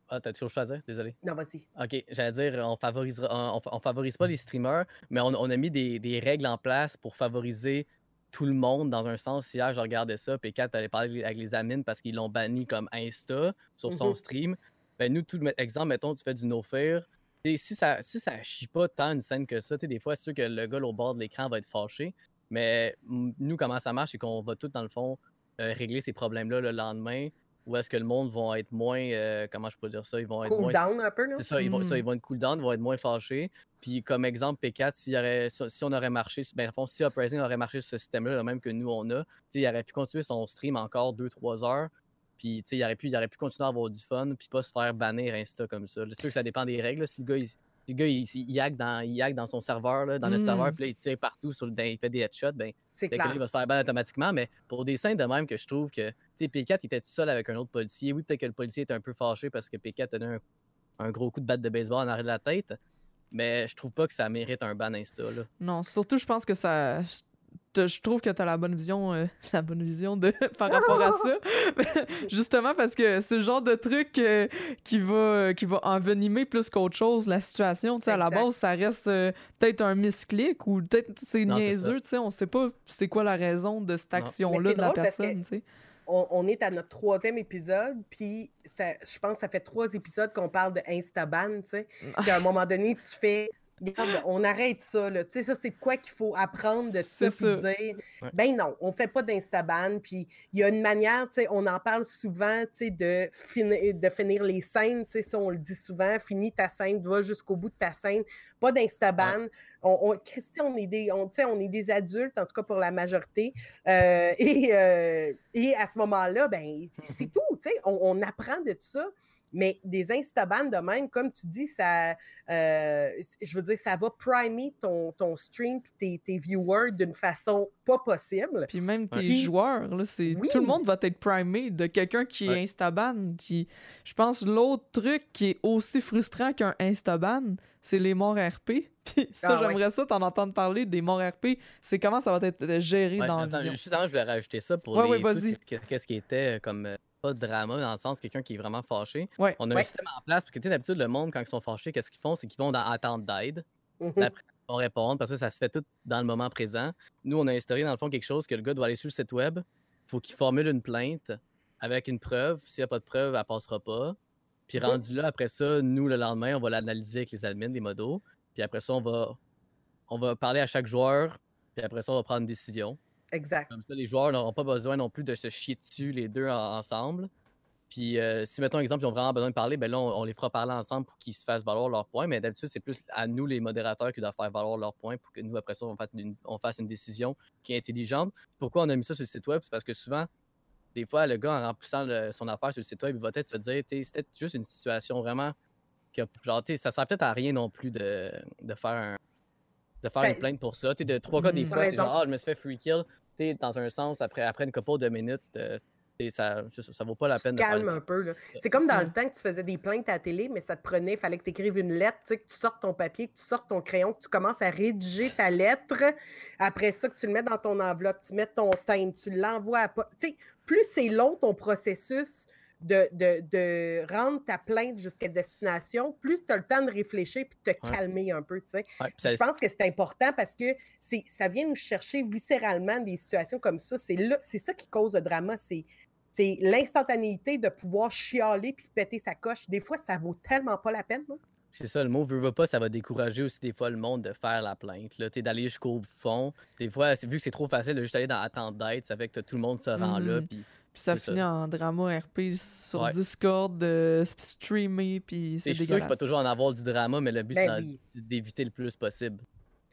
Ah, t'as toujours choisi? Désolé.
Non, vas-y.
OK, j'allais dire, on favorise, on, favorise pas les streamers, mais on, a mis des, des, règles en place pour favoriser tout le monde dans un sens. Hier, je regardais ça, P4 allait parler avec les admins parce qu'ils l'ont banni comme Insta sur son mm-hmm. stream ben nous, tout exemple, mettons, tu fais du no-fear. Et si ça, si ça chie pas tant une scène que ça, des fois, c'est sûr que le gars au bord de l'écran va être fâché. Mais nous, comment ça marche, c'est qu'on va tout, dans le fond, euh, régler ces problèmes-là le lendemain. où est-ce que le monde va être moins. Euh, comment je peux dire ça Ils vont être
cool
moins.
down un peu,
C'est ça, ils vont, ça, ils hmm. vont être cool down, ils vont être moins fâchés. Puis, comme exemple, P4, si, aurait, si on aurait marché, ben, fond, si Uprising aurait marché sur ce système-là, le même que nous on a, il aurait pu continuer son stream encore 2-3 heures. Puis, il aurait, pu, il aurait pu continuer à avoir du fun, puis pas se faire bannir Insta comme ça. C'est sûr que ça dépend des règles. Si le gars, il, le gars, il, il, hack dans, il dans son serveur, là, dans notre serveur, hmm. puis là, il tire partout, sur, il fait des headshots, ben, c'est clair. il va se faire ban automatiquement. Mais pour des scènes de même que je trouve que P4 était tout seul avec un autre policier. Oui, peut-être que le policier était un peu fâché parce que P4 a donné un, gros coup de batte de baseball en arrière de la tête. Mais je trouve pas que ça mérite un ban Insta. Là.
Non, surtout, je pense que ça je trouve que tu as la bonne vision euh, <laughs> la bonne vision de <laughs> par rapport à ça. <laughs> Justement parce que c'est le genre de truc euh, qui va qui va envenimer plus qu'autre chose la situation. Tu à la base ça reste euh, peut-être un misclick ou peut-être c'est niaiseux tu sais on sait pas c'est quoi la raison de cette action là de la personne tu sais.
on, est à notre troisième épisode, puis je pense que ça fait trois épisodes qu'on parle de Instaban, tu sais. Puis à un moment donné, tu fais on arrête ça, là. Tu sais, ça, c'est quoi qu'il faut apprendre de ça, puis dire. Ben non, on fait pas d'Instaban, puis il y a une manière, tu sais, on en parle souvent, tu sais, de, finir, de finir les scènes, tu sais, ça, on le dit souvent, finis ta scène, va jusqu'au bout de ta scène, pas d'Instaban. On, Christian, on est, des, on, on est des adultes, en tout cas pour la majorité, <laughs> euh, et, euh, et à ce moment-là, ben, c'est tout, tu sais, on, on apprend de ça. Mais des Instaban de même, comme tu dis, ça, euh, je veux dire, ça va primer ton, ton stream et tes, viewers d'une façon pas possible.
Puis même tes joueurs, là, c'est, tout le monde va être primé de quelqu'un qui est Instaban. Qui, je pense l'autre truc qui est aussi frustrant qu'un Instaban, c'est les morts RP. <laughs> Puis ça, ah j'aimerais ça t'en entendre parler des morts RP. C'est comment ça va être géré dans
attends, Vision? Justement, je voulais rajouter ça pour les, qu'est-ce qui était comme de drama dans le sens quelqu'un qui est vraiment fâché. On a un système en place parce que d'habitude, le monde, quand ils sont fâchés, qu'est-ce qu'ils font? C'est qu'ils vont dans attente d'aide. Mm-hmm. Après, ils vont répondre parce que ça se fait tout dans le moment présent. Nous, on a instauré dans le fond quelque chose que le gars doit aller sur le site web. Il faut qu'il formule une plainte avec une preuve. S'il n'y a pas de preuve, elle passera pas. Puis mm-hmm. rendu là, après ça, nous, le lendemain, on va l'analyser avec les admins des modos. Puis après ça, on va, on va parler à chaque joueur. Puis après ça, on va prendre une décision.
Exact.
Comme ça, les joueurs n'auront pas besoin non plus de se chier dessus les deux ensemble. Puis euh, si, mettons, exemple, ils ont vraiment besoin de parler, ben là, on, les fera parler ensemble pour qu'ils se fassent valoir leurs points. Mais d'habitude, c'est plus à nous, les modérateurs, qui doivent faire valoir leurs points pour que nous, après ça, on fasse une, décision qui est intelligente. Pourquoi on a mis ça sur le site web? C'est parce que souvent, des fois, le gars, en remplissant son affaire sur le site web, il va peut-être se dire, c'était juste une situation vraiment que, genre, ça sert peut-être à rien non plus de, faire un, de faire une plainte pour ça. de trois cas, des mmh. fois, c'est genre, ah, je me suis fait free kill dans un sens, après, après une couple de minutes, euh, ça, ça, vaut pas la peine
de calme un peu. C'est comme dans le temps que tu faisais des plaintes à la télé, mais ça te prenait, il fallait que tu écrives une lettre, que tu sortes ton papier, que tu sortes ton crayon, que tu commences à rédiger ta lettre. Après ça, que tu le mets dans ton enveloppe, tu mets ton thème, tu l'envoies à. Plus c'est long ton processus, de, de, de, rendre ta plainte jusqu'à destination, plus tu as le temps de réfléchir et de te calmer un peu. Tu sais. Je pense que c'est important parce que ça vient nous chercher viscéralement des situations comme ça. C'est ça qui cause le drama. C'est l'instantanéité de pouvoir chialer puis péter sa coche. Des fois, ça vaut tellement pas la peine.
C'est ça, le mot veut, pas, ça va décourager aussi des fois le monde de faire la plainte. D'aller jusqu'au fond. Des fois, vu que c'est trop facile de juste aller dans l'attente d'aide, ça fait que tout le monde se rend là.
Mmh. Puis ça finit en drama RP sur Discord, de streamer, puis c'est dégueulasse. C'est sûr
qu'il va toujours en avoir du drama, mais le but, ben c'est d'éviter le plus possible.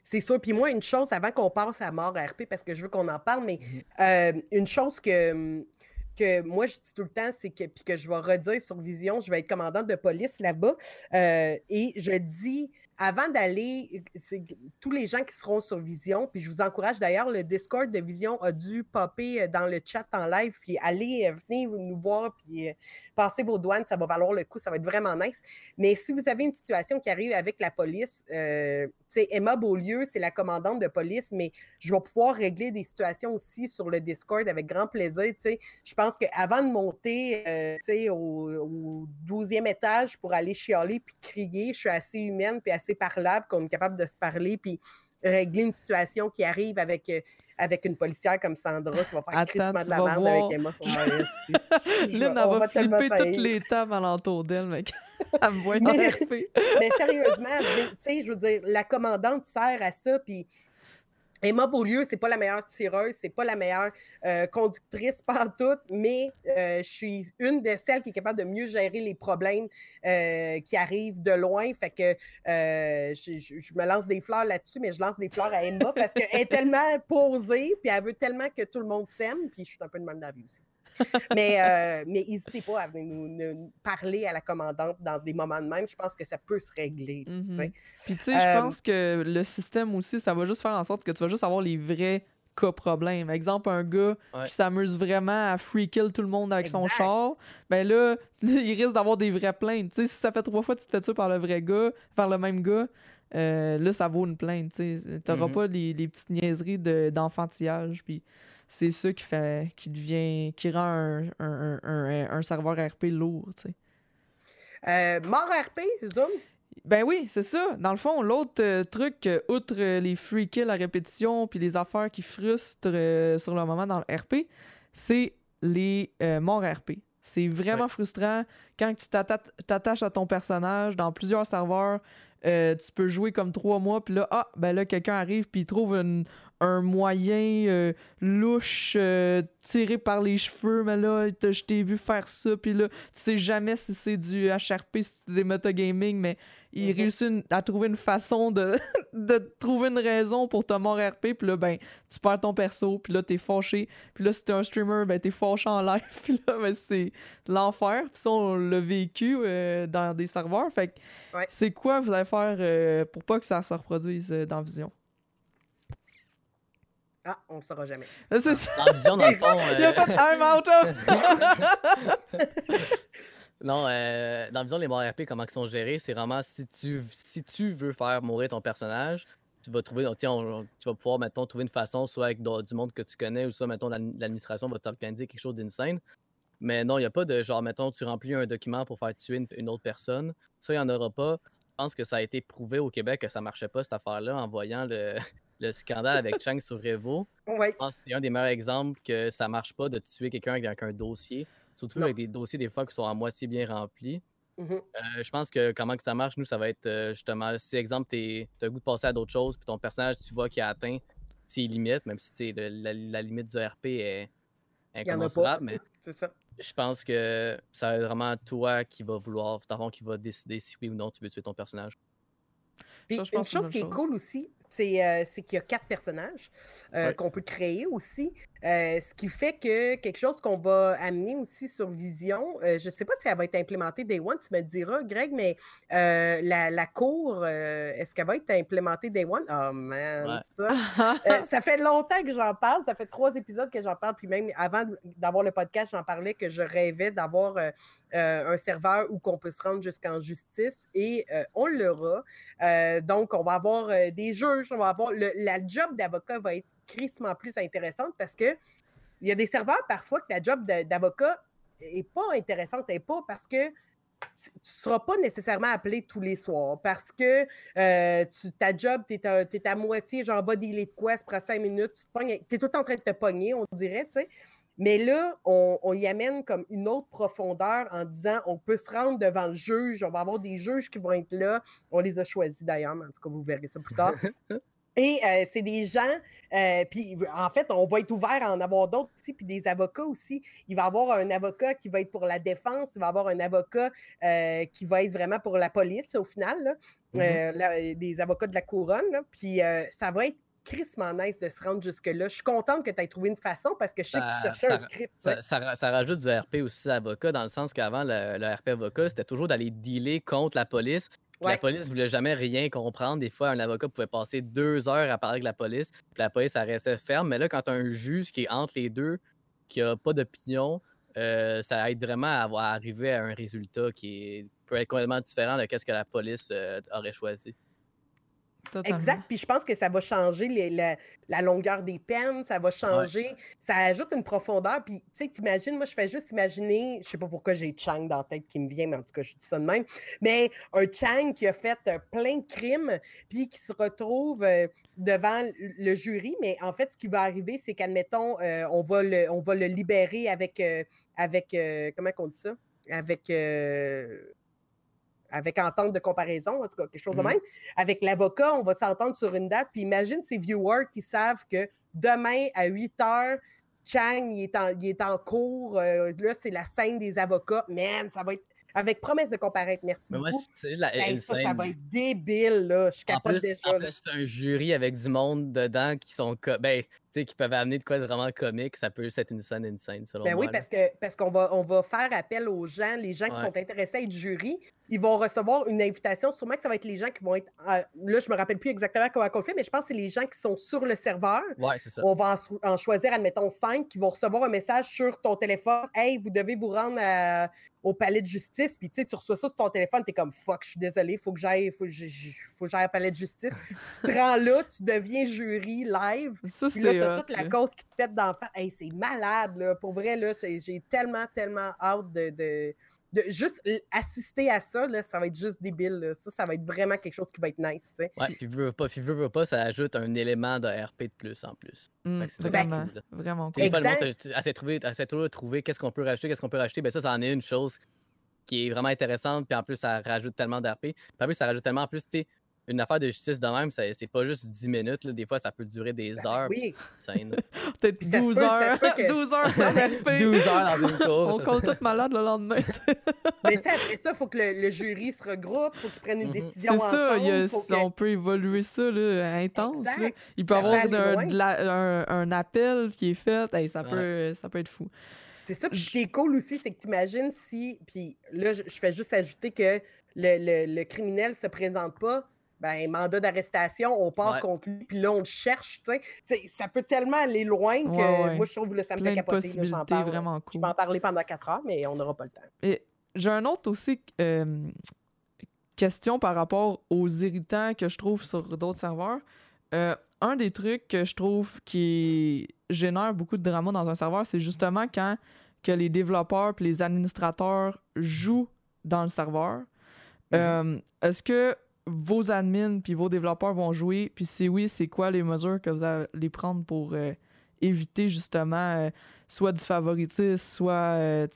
C'est sûr. Puis moi, une chose, avant qu'on passe à mort RP, parce que je veux qu'on en parle, mais mhm. euh, une chose que, que moi, je dis tout le temps, c'est que, puis que je vais redire sur Vision, je vais être commandante de police là-bas, euh, et je dis avant d'aller, tous les gens qui seront sur Vision, puis je vous encourage d'ailleurs, le Discord de Vision a dû popper euh, dans le chat en live, puis allez, euh, venez nous voir, puis euh, passez vos douanes, ça va valoir le coup, ça va être vraiment nice. Mais si vous avez une situation qui arrive avec la police, euh, Emma Beaulieu, c'est la commandante de police, mais je vais pouvoir régler des situations aussi sur le Discord avec grand plaisir. Je pense qu'avant de monter sais, au, au 12e étage pour aller chialer puis crier, je suis assez humaine puis assez parlable qu'on est capable de se parler puis régler une situation qui arrive avec, euh, avec une policière comme Sandra qui va faire Attends, de la merde avec Emma. <laughs>
Lynn, elle va flipper toutes les tables alentour d'elle, mec. <laughs> elle me voit mais,
mais sérieusement, tu sais, je veux dire, la commandante sert à ça, puis Emma Beaulieu, c'est pas la meilleure tireuse, c'est pas la meilleure euh, conductrice <laughs> tout, mais euh, je suis une de celles qui est capable de mieux gérer les problèmes euh, qui arrivent de loin. Fait que je, me lance des fleurs là-dessus, mais je lance des fleurs à Emma parce qu'elle est <laughs> tellement posée, puis elle veut tellement que tout le monde s'aime, puis je suis un peu de mal vie aussi <laughs> mais euh, mais n'hésitez pas à venir nous, parler à la commandante dans des moments de même. Je pense que ça peut se régler.
Mm-hmm. Puis tu sais, je pense que le système aussi, ça va juste faire en sorte que tu vas juste avoir les vrais cas problèmes. Exemple, un gars qui s'amuse vraiment à free kill tout le monde avec son char, ben là, <laughs> il risque d'avoir des vraies plaintes. Tu sais, si ça fait trois fois que tu te fais ça par le vrai gars, par le même gars, euh, là, ça vaut une plainte. Tu n'auras mm-hmm. pas les, les, petites niaiseries d'enfantillage. puis c'est ça qui fait qui devient qui rend un, un, un, un serveur RP lourd, tu sais.
Euh, mort RP, Zoom?
Ben oui, c'est ça. Dans le fond, l'autre euh, truc, euh, outre les free kills à répétition puis les affaires qui frustrent sur le moment dans le RP, c'est les morts RP. C'est vraiment frustrant quand tu t'attaches à ton personnage dans plusieurs serveurs. tu peux jouer comme trois mois, puis là, ah, ben là, quelqu'un arrive, puis il trouve une, un moyen euh, louche euh, tiré par les cheveux, mais là, je t'ai vu faire ça, puis là, tu sais jamais si c'est du HRP, si c'est des metagaming, mais il mhm. réussit à trouver une façon de, <laughs> de trouver une raison pour te mort RP, puis là, ben, tu perds ton perso, puis là, t'es fâché, puis là, si t'es un streamer, ben, t'es fâché en live, <laughs> puis là, ben, c'est l'enfer, puis ça, on l'a vécu euh, dans des serveurs, fait que c'est quoi vous allez faire pour pas que ça se reproduise dans Vision?
Ah, on ne le saura jamais.
C'est ça. Dans Vision, dans le fond. Il a fait un <laughs> non, euh, dans Vision, les morts RP, comment ils sont gérés, c'est vraiment si tu, si tu veux faire mourir ton personnage, tu vas trouver, tiens, tu vas pouvoir, mettons, trouver une façon, soit avec du monde que tu connais, ou soit, mettons, l'administration va t'organiser quelque chose d'insane. Mais non, il n'y a pas de genre, mettons, tu remplis un document pour faire tuer une, autre personne. Ça, il n'y en aura pas. Je pense que ça a été prouvé au Québec que ça marchait pas, cette affaire-là, en voyant le, le scandale avec Chang sur Revo. Je pense que c'est un des meilleurs exemples que ça marche pas de tuer quelqu'un avec un dossier. Surtout avec des dossiers des fois qui sont à moitié bien remplis. Mm-hmm. Euh, je pense que comment que ça marche, nous, ça va être euh, justement, si exemple, tu as le goût de passer à d'autres choses, puis ton personnage, tu vois qu'il a atteint ses limites, même si la, la, limite du RP est incommensurable, mais ça. je pense que ça va être vraiment toi qui va vouloir, qui va décider si oui ou non tu veux tuer ton personnage.
Puis, une chose qui est cool aussi, euh, c'est qu'il y a quatre personnages euh, qu'on peut créer aussi. Euh, ce qui fait que quelque chose qu'on va amener aussi sur Vision, je ne sais pas si elle va être implémentée Day One, tu me diras, Greg, mais la, cour, est-ce qu'elle va être implémentée Day One? Oh man, ça. <laughs> ça fait longtemps que j'en parle, ça fait trois épisodes que j'en parle, puis même avant d'avoir le podcast, j'en parlais que je rêvais d'avoir un serveur où qu'on peut se rendre jusqu'en justice et on l'aura. donc, on va avoir des va avoir la job d'avocat va être crissement plus intéressante parce que il y a des serveurs parfois que la job d'avocat est pas intéressante, et pas parce que tu ne seras pas nécessairement appelé tous les soirs parce que euh, ta job, tu es, à moitié, genre, va dealer de quoi, ça prend cinq minutes, tu es tout en train de te pogner, on dirait, tu sais. Mais là, on, y amène comme une autre profondeur en disant on peut se rendre devant le juge, on va avoir des juges qui vont être là. On les a choisis d'ailleurs, mais en tout cas, vous verrez ça plus tard. <laughs> Et euh, c'est des gens, euh, puis en fait, on va être ouvert à en avoir d'autres aussi, puis des avocats aussi. Il va y avoir un avocat qui va être pour la défense, il va y avoir un avocat euh, qui va être vraiment pour la police au final, mmh des avocats de la couronne. puis ça va être crissement nice de se rendre jusque-là. Je suis contente que tu aies trouvé une façon parce que je sais que tu cherchais un script.
Ça, rajoute du RP aussi à avocat, dans le sens qu'avant, le, RP avocat, c'était toujours d'aller dealer contre la police. La police ne voulait jamais rien comprendre. Des fois, un avocat pouvait passer deux heures à parler avec la police, puis la police, ça restait ferme. Mais là, quand tu as un juge qui est entre les deux, qui n'a pas d'opinion, euh, ça aide vraiment à, arriver à un résultat qui peut être complètement différent de ce que la police euh, aurait choisi.
Exact. Puis je pense que ça va changer la, longueur des peines, ça va changer, ça ajoute une profondeur. Puis tu sais, t'imagines, moi je fais juste imaginer, je sais pas pourquoi j'ai Chang dans la tête qui me vient, mais en tout cas, je dis ça de même, mais un Chang qui a fait euh, plein de crimes, puis qui se retrouve euh, devant le jury, mais en fait, ce qui va arriver, c'est qu'admettons, euh, on, va le, on va le libérer avec, avec comment on dit ça? Avec avec entente de comparaison, en tout cas, quelque chose de mmh même. Avec l'avocat, on va s'entendre sur une date. Puis imagine ces viewers qui savent que demain à 8 heures, Chang, il est en, il est en cours. Euh, là, c'est la scène des avocats. Man, ça va être avec promesse de comparaître. Merci mais moi, La, ça, ça va être débile, là. Je suis capable déjà.
En plus, c'est un jury avec du monde dedans qui sont... Ben, qui peuvent amener de quoi de vraiment comique, ça peut être une scène insane, selon
ben
moi.
Oui, parce que parce qu'on va, on va faire appel aux gens, les gens qui sont intéressés à être jury, ils vont recevoir une invitation. Sûrement que ça va être les gens qui vont être. là, je me rappelle plus exactement comment on fait, mais je pense que c'est les gens qui sont sur le serveur.
Ouais, c'est ça.
On va en, choisir, admettons, cinq qui vont recevoir un message sur ton téléphone. Hey, vous devez vous rendre au palais de justice. Puis tu sais, tu reçois ça sur ton téléphone, tu es comme fuck, je suis désolé, faut que j'aille, faut, faut que j'aille au palais de justice. tu te rends là, tu deviens jury live. Ça, là, t'as toute la cause qui te pète d'en face. Hey, c'est malade, là. Pour vrai, là, j'ai tellement, tellement hâte de, de, de, juste assister à ça, là, ça va être juste débile. Ça, ça va être vraiment quelque chose qui va être nice, tu sais.
Ouais, puis veux pas, puis pas, ça ajoute un élément de RP de plus en plus.
Mmh, c'est vraiment, cool, vraiment cool.
De trouver, de trouver qu'est-ce qu'on peut rajouter, qu'est-ce qu'on peut rajouter. Ben ça, ça en est une chose qui est vraiment intéressante, puis en plus, ça rajoute tellement d'RP. Puis en plus, ça rajoute tellement en plus, tu une affaire de justice de même, c'est pas juste 10 minutes. Là. Des fois, ça peut durer des ben heures.
Oui. <laughs>
Peut-être 12 heures. 12 heures sans <laughs> RP.
12 heures dans une course.
On compte tout malade le lendemain. <laughs>
Mais tu après ça, il faut que le, jury se regroupe, il faut qu'ils prennent une mm-hmm. décision
C'est ça, on peut évoluer ça là, intense. Là. Il peut y avoir un, un, appel qui est fait. ça, peut, ça peut être fou.
C'est ça. Puis ce qui est cool aussi, c'est que tu imagines si. Puis là, je, fais juste ajouter que le, le, le criminel se présente pas ben, mandat d'arrestation, on part contre lui, puis là, on le cherche, tu sais. Ça peut tellement aller loin que moi, je trouve que ça me fait capoter.
Parle. Vraiment cool.
Je vais en parler pendant quatre heures, mais on n'aura pas le temps.
Et j'ai un autre aussi euh, question par rapport aux irritants que je trouve sur d'autres serveurs. Euh, un des trucs que je trouve qui génère beaucoup de drama dans un serveur, c'est justement quand que les développeurs et les administrateurs jouent dans le serveur. Mm-hmm. Euh, est-ce que vos admins puis vos développeurs vont jouer? Puis si oui, c'est quoi les mesures que vous allez prendre pour euh, éviter justement euh, soit du favoritisme, soit. Euh,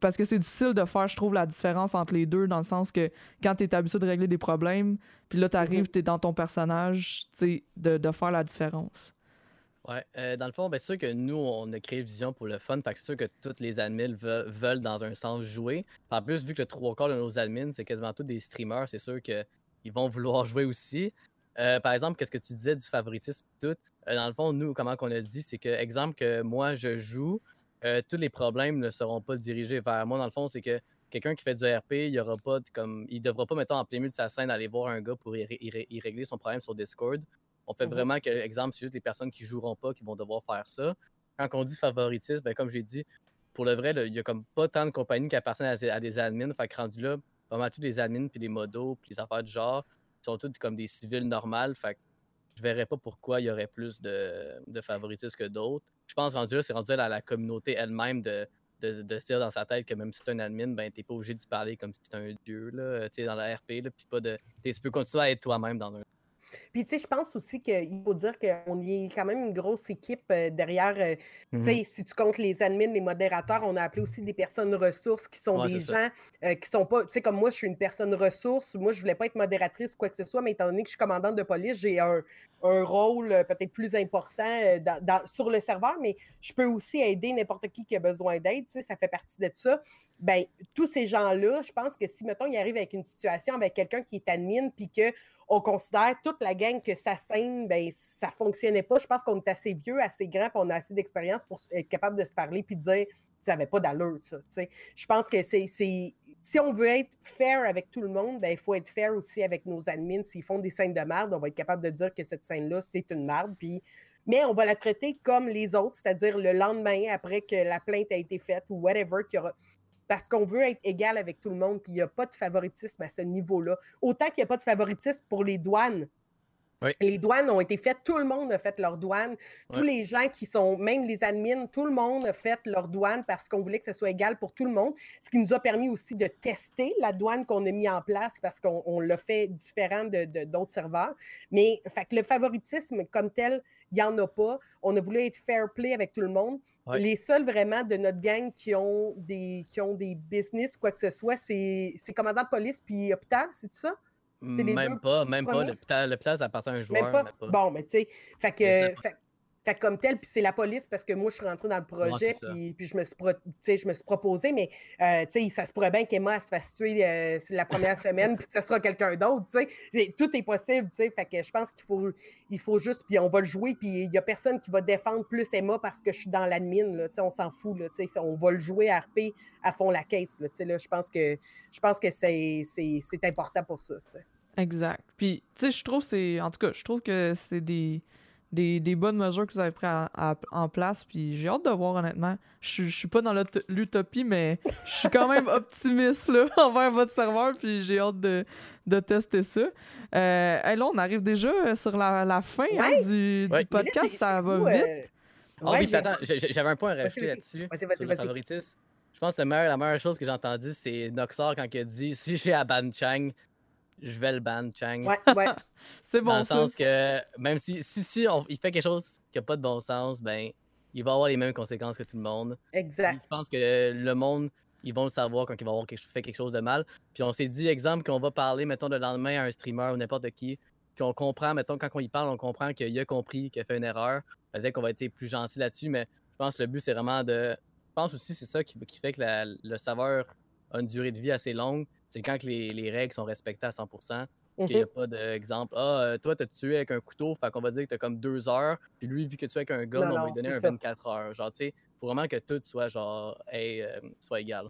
parce que c'est difficile de faire, je trouve, la différence entre les deux, dans le sens que quand tu es habitué de régler des problèmes, puis là, tu arrives, mm-hmm. tu es dans ton personnage, de, de faire la différence.
Ouais, dans le fond, ben, c'est sûr que nous, on a créé Vision pour le fun. Fait que c'est sûr que tous les admins veulent, dans un sens jouer. En plus, vu que le trois quarts de nos admins, c'est quasiment tous des streamers, c'est sûr que ils vont vouloir jouer aussi. Euh, par exemple, qu'est-ce que tu disais du favoritisme tout? Euh, dans le fond, nous, comment qu'on a dit, c'est que, exemple, que moi, je joue, euh, tous les problèmes ne seront pas dirigés vers moi. Dans le fond, c'est que quelqu'un qui fait du RP, il aura pas comme il devra pas, mettons, en plein milieu de sa scène, aller voir un gars pour y, régler son problème sur Discord. On fait mmh vraiment que, exemple, c'est juste les personnes qui joueront pas qui vont devoir faire ça. Quand on dit favoritisme, ben, comme j'ai dit, pour le vrai, il y a comme pas tant de compagnies qui appartiennent à, des admins. Fait que rendu là, Vraiment, tous les admins, puis les modos, puis les affaires du genre, sont tous comme des civils normales. Fait que je verrais pas pourquoi il y aurait plus de, de favoritisme que d'autres. Je pense rendu là, c'est rendu à la communauté elle-même de, de, de, se dire dans sa tête que même si tu es un admin, ben t'es pas obligé de parler comme si tu un dieu là, dans la RP, là, puis pas de. Tu peux continuer à être toi-même dans un
puis, tu sais, je pense aussi qu'il faut dire qu'on y est quand même une grosse équipe euh, derrière. Euh, tu sais, mmh si tu comptes les admins, les modérateurs, on a appelé aussi des personnes ressources qui sont des gens euh, qui sont pas. Tu sais, comme moi, je suis une personne ressource. Moi, je voulais pas être modératrice ou quoi que ce soit, mais étant donné que je suis commandante de police, j'ai un, rôle peut-être plus important sur le serveur, mais je peux aussi aider n'importe qui qui a besoin d'aide. Tu sais, ça fait partie de ça. Ben, tous ces gens-là, je pense que si, mettons, ils arrivent avec une situation avec quelqu'un qui est admin, puis que on considère toute la gang que sa scène, ben, ça fonctionnait pas. Je pense qu'on est assez vieux, assez grand, puis on a assez d'expérience pour être capable de se parler puis dire ça n'avait pas d'allure, ça. Je pense que c'est. Si on veut être fair avec tout le monde, ben, il faut être fair aussi avec nos admins. S'ils font des scènes de merde, on va être capable de dire que cette scène-là, c'est une merde. Mais on va la traiter comme les autres, c'est-à-dire le lendemain après que la plainte a été faite ou whatever, aura parce qu'on veut être égal avec tout le monde, puis il n'y a pas de favoritisme à ce niveau-là. Autant qu'il n'y a pas de favoritisme pour les douanes. Les douanes ont été faites, tout le monde a fait leur douane. Tous les gens qui sont, même les admins, tout le monde a fait leur douane parce qu'on voulait que ce soit égal pour tout le monde. Ce qui nous a permis aussi de tester la douane qu'on a mis en place parce qu'on l'a fait différent de, d'autres serveurs. Mais fait que le favoritisme comme tel, il n'y en a pas. On a voulu être fair play avec tout le monde. Les seuls vraiment de notre gang qui ont des, qui ont des business, quoi que ce soit, c'est commandant de police puis hôpital, c'est ça?
Même pas, même pas. L'hôpital, ça appartient à un joueur.
Même pas. Bon, mais tu sais, fait que, comme tel, puis c'est la police parce que moi, je suis rentrée dans le projet, puis, je, me suis je me suis proposé, mais euh, ça se pourrait bien qu'Emma se fasse tuer euh, la première <laughs> semaine, puis que ce sera quelqu'un d'autre. Tout est possible. Fait que je pense qu'il faut, il faut juste, puis on va le jouer, puis il n'y a personne qui va défendre plus Emma parce que je suis dans l'admin. On s'en fout. Là, on va le jouer à RP à fond la caisse. Là, là, je pense que, je pense que c'est, important pour ça.
Exact. Puis, tu sais, je trouve c'est. En tout cas, je trouve que c'est des des, des, bonnes mesures que vous avez prises en place. Puis j'ai hâte de voir, honnêtement. Je, je suis pas dans l'utopie, mais je suis quand même <laughs> optimiste là, <laughs> envers votre serveur. Puis j'ai hâte de, de, tester ça. Euh, là, on arrive déjà sur la, la fin hein, du, du, podcast. ça va vite. Euh,
ah oui, attends, j'avais un point à rajouter là-dessus. sur le favoritisme. Je pense que la meilleure chose que j'ai entendue, c'est Noxor quand il a dit si j'ai à Ban Chang, je vais le ban Chang.
Ouais, ouais. <laughs>
c'est bon.
Dans le sens que même si, si, si il fait quelque chose qui n'a pas de bon sens, ben il va avoir les mêmes conséquences que tout le monde.
Exact.
je pense que le monde, ils vont le savoir quand il va avoir fait quelque chose de mal. Puis on s'est dit, exemple, qu'on va parler, mettons, le lendemain à un streamer ou n'importe qui, qu'on comprend, mettons, quand on y parle, on comprend qu'il a compris, qu'il a fait une erreur. Peut-être qu'on va être plus gentil là-dessus, mais je pense que le but, c'est vraiment de. Je pense aussi c'est ça qui, qui fait que le saveur a une durée de vie assez longue c'est quand les, les, règles sont respectées à 100%, qu'il n'y a mhm. pas d'exemple. Ah, euh, toi, t'as tué avec un couteau, fait qu'on va dire que t'as comme deux heures, puis lui, vu que tu es avec un gun, on va lui donner un 24 heures. Genre, tu sais, faut vraiment que tout soit genre, hey, euh, soit égal.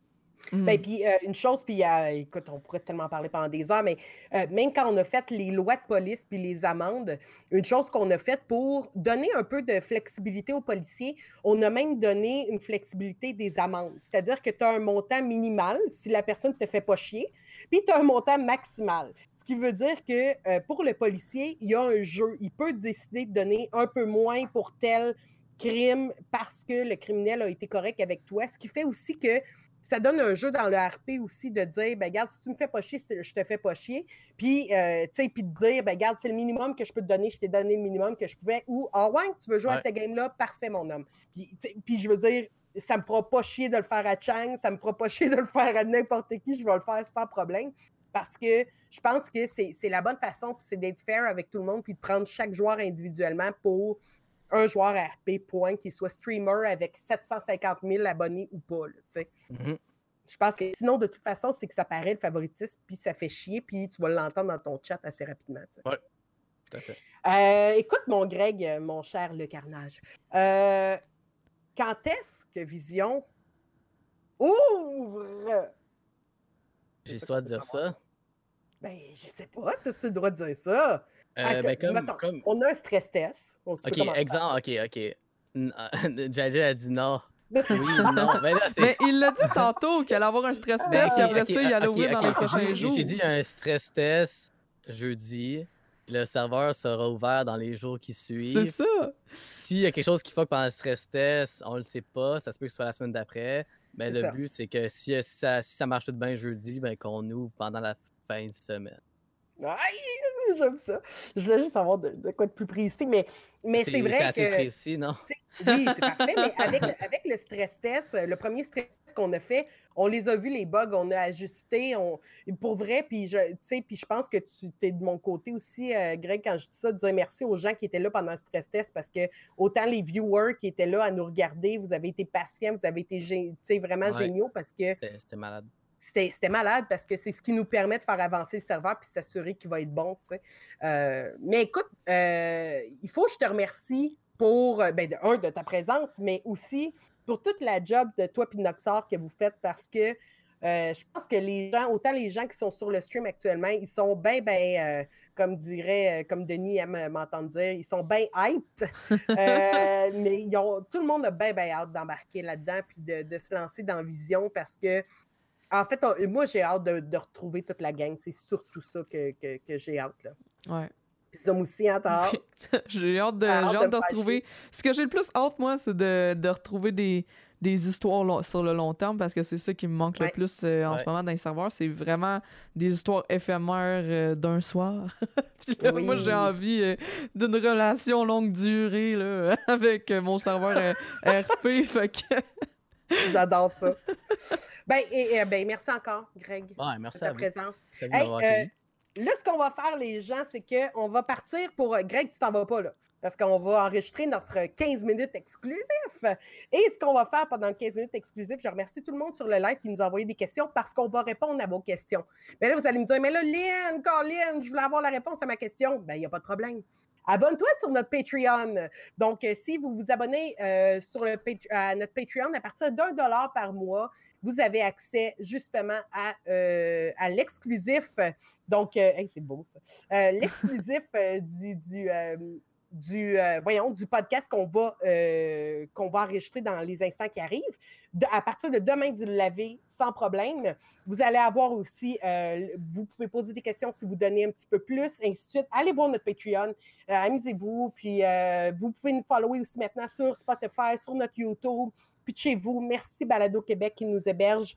Ben, mmh. puis euh, une chose, puis écoute, on pourrait tellement parler pendant des heures, mais euh, même quand on a fait les lois de police puis les amendes, une chose qu'on a faite pour donner un peu de flexibilité aux policiers, on a même donné une flexibilité des amendes. C'est-à-dire que tu as un montant minimal si la personne ne te fait pas chier, puis tu as un montant maximal. Ce qui veut dire que euh, pour le policier, il y a un jeu. Il peut décider de donner un peu moins pour tel crime parce que le criminel a été correct avec toi, ce qui fait aussi que ça donne un jeu dans le RP aussi de dire, ben regarde, si tu me fais pas chier, je te fais pas chier. Puis, euh, tu sais, puis de dire, ben regarde, c'est le minimum que je peux te donner, je t'ai donné le minimum que je pouvais. Ou, ah ouais, tu veux jouer à ce game-là, parfait, mon homme. Puis, puis, je veux dire, ça me fera pas chier de le faire à Chang, ça me fera pas <laughs> chier de le faire à n'importe qui, je vais le faire sans problème. Parce que je pense que c'est la bonne façon, puis c'est d'être fair avec tout le monde, puis de prendre chaque joueur individuellement pour un joueur RP, point, qu'il soit streamer avec 750 000 abonnés ou pas. Mm-hmm. Je pense que sinon, de toute façon, c'est que ça paraît le favoritisme, puis ça fait chier, puis tu vas l'entendre dans ton chat assez rapidement.
Oui, tout à fait.
Euh, écoute, mon Greg, mon cher Le Carnage, euh, quand est-ce que Vision ouvre?
J'ai le droit de dire ça?
Ben, je sais pas. As-tu le droit de dire ça?
Euh, ben, comme,
On a un stress test.
ok, exemple, ok, ok. <laughs> Jaja a dit non. Oui, non.
Mais, là, mais il l'a dit tantôt qu'il allait avoir un stress ben, test, et après ça, il allait ouvrir dans les prochains jours.
J'ai dit un stress test jeudi. Le serveur sera ouvert dans les jours qui suivent.
C'est ça.
S'il y a quelque chose qui fuck pendant le stress test, on le sait pas. Ça se peut que ce soit la semaine d'après. Mais le but, c'est que si, ça, si ça marche tout bien jeudi, ben, qu'on ouvre pendant la fin de semaine.
Aïe, <laughs> j'aime ça. Je voulais juste savoir de, quoi de plus précis, mais, mais c'est vrai
assez que. précis, non?
Oui, c'est parfait, mais <laughs> avec, avec, le stress test, le premier stress test qu'on a fait, on les a vus, les bugs, on a ajusté, on, pour vrai, puis je, puis je pense que tu es de mon côté aussi, euh, Greg, quand je dis ça, de dire merci aux gens qui étaient là pendant le stress test, parce que autant les viewers qui étaient là à nous regarder, vous avez été patients, vous avez été vraiment géniaux, parce que.
C'était malade
c'était malade parce que c'est ce qui nous permet de faire avancer le serveur puis s'assurer qu'il va être bon. Euh, mais écoute, euh, il faut que je te remercie pour, euh, ben, de, un, de ta présence, mais aussi pour toute la job de toi et Noxor que vous faites parce que je pense que les gens, autant les gens qui sont sur le stream actuellement, ils sont bien, bien, comme dirait, comme Denis aime m'entendre dire, ils sont bien hyped. <laughs> mais ils ont, tout le monde a bien, bien hâte d'embarquer là-dedans puis de, de, se lancer dans Vision parce que en fait, moi, j'ai hâte de, retrouver toute la gang. C'est surtout ça que, j'ai hâte. Là.
Ouais.
Puis ça aussi, hein, <laughs>
j'ai hâte de, de, retrouver. Ce que j'ai le plus hâte, moi, c'est de, retrouver des, des histoires sur le long terme parce que c'est ça qui me manque le plus euh, en ce moment dans les serveurs. C'est vraiment des histoires éphémères euh, d'un soir. <laughs> Moi, j'ai envie d'une relation longue durée là, <laughs> avec mon serveur RP. <laughs>
J'adore ça. Ben, et, ben, merci encore, Greg.
merci
pour ta présence. là, ce qu'on va faire, les gens, c'est qu'on va partir pour. Greg, tu t'en vas pas, là parce qu'on va enregistrer notre 15 minutes exclusif. Et ce qu'on va faire pendant 15 minutes exclusif, je remercie tout le monde sur le live qui nous a envoyé des questions parce qu'on va répondre à vos questions. Mais là, vous allez me dire, mais là, Lynn, Colin, je voulais avoir la réponse à ma question. Bien, il n'y a pas de problème. Abonne-toi sur notre Patreon. Donc, euh, si vous vous abonnez euh, sur le, à notre Patreon à partir d'un dollar par mois, vous avez accès justement à, euh, à l'exclusif. Donc, c'est beau ça. l'exclusif du, du, du, euh, voyons, du podcast qu'on va, euh, qu'on va enregistrer dans les instants qui arrivent. à partir de demain, vous l'avez sans problème. Vous allez avoir aussi, euh, vous pouvez poser des questions si vous donnez un petit peu plus, ainsi de suite. Allez voir notre Patreon, amusez-vous, puis vous pouvez nous follower aussi maintenant sur Spotify, sur notre YouTube. Puis chez vous, merci Balado Québec qui nous héberge.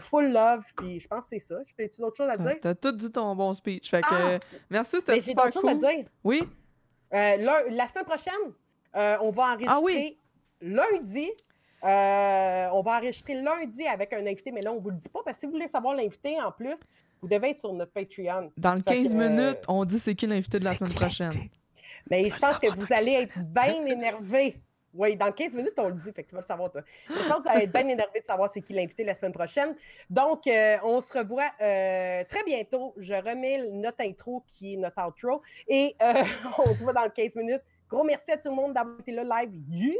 full love, puis je pense que c'est ça. Peux-tu d'autres choses à dire?
T'as tout dit ton bon speech. Fait que, ah! merci, c'était super cool. Choses à dire. Oui?
Euh, la semaine prochaine, euh, on va ah enregistrer lundi. Euh, on va enregistrer lundi avec un invité, mais là, on ne vous le dit pas parce que si vous voulez savoir l'invité en plus, vous devez être sur notre Patreon.
Dans le 15 minutes, on dit c'est qui l'invité de la semaine prochaine.
Mais je pense que vous allez être bien <laughs> énervé. Oui, dans 15 minutes, on le dit, fait que tu vas le savoir, toi. Je pense que vous allez être bien énervé de savoir c'est qui l'invité la semaine prochaine. Donc, on se revoit très bientôt. Je remets notre intro qui est notre outro et <laughs> on se voit dans 15 minutes. Gros merci à tout le monde d'avoir été là live. Yeah!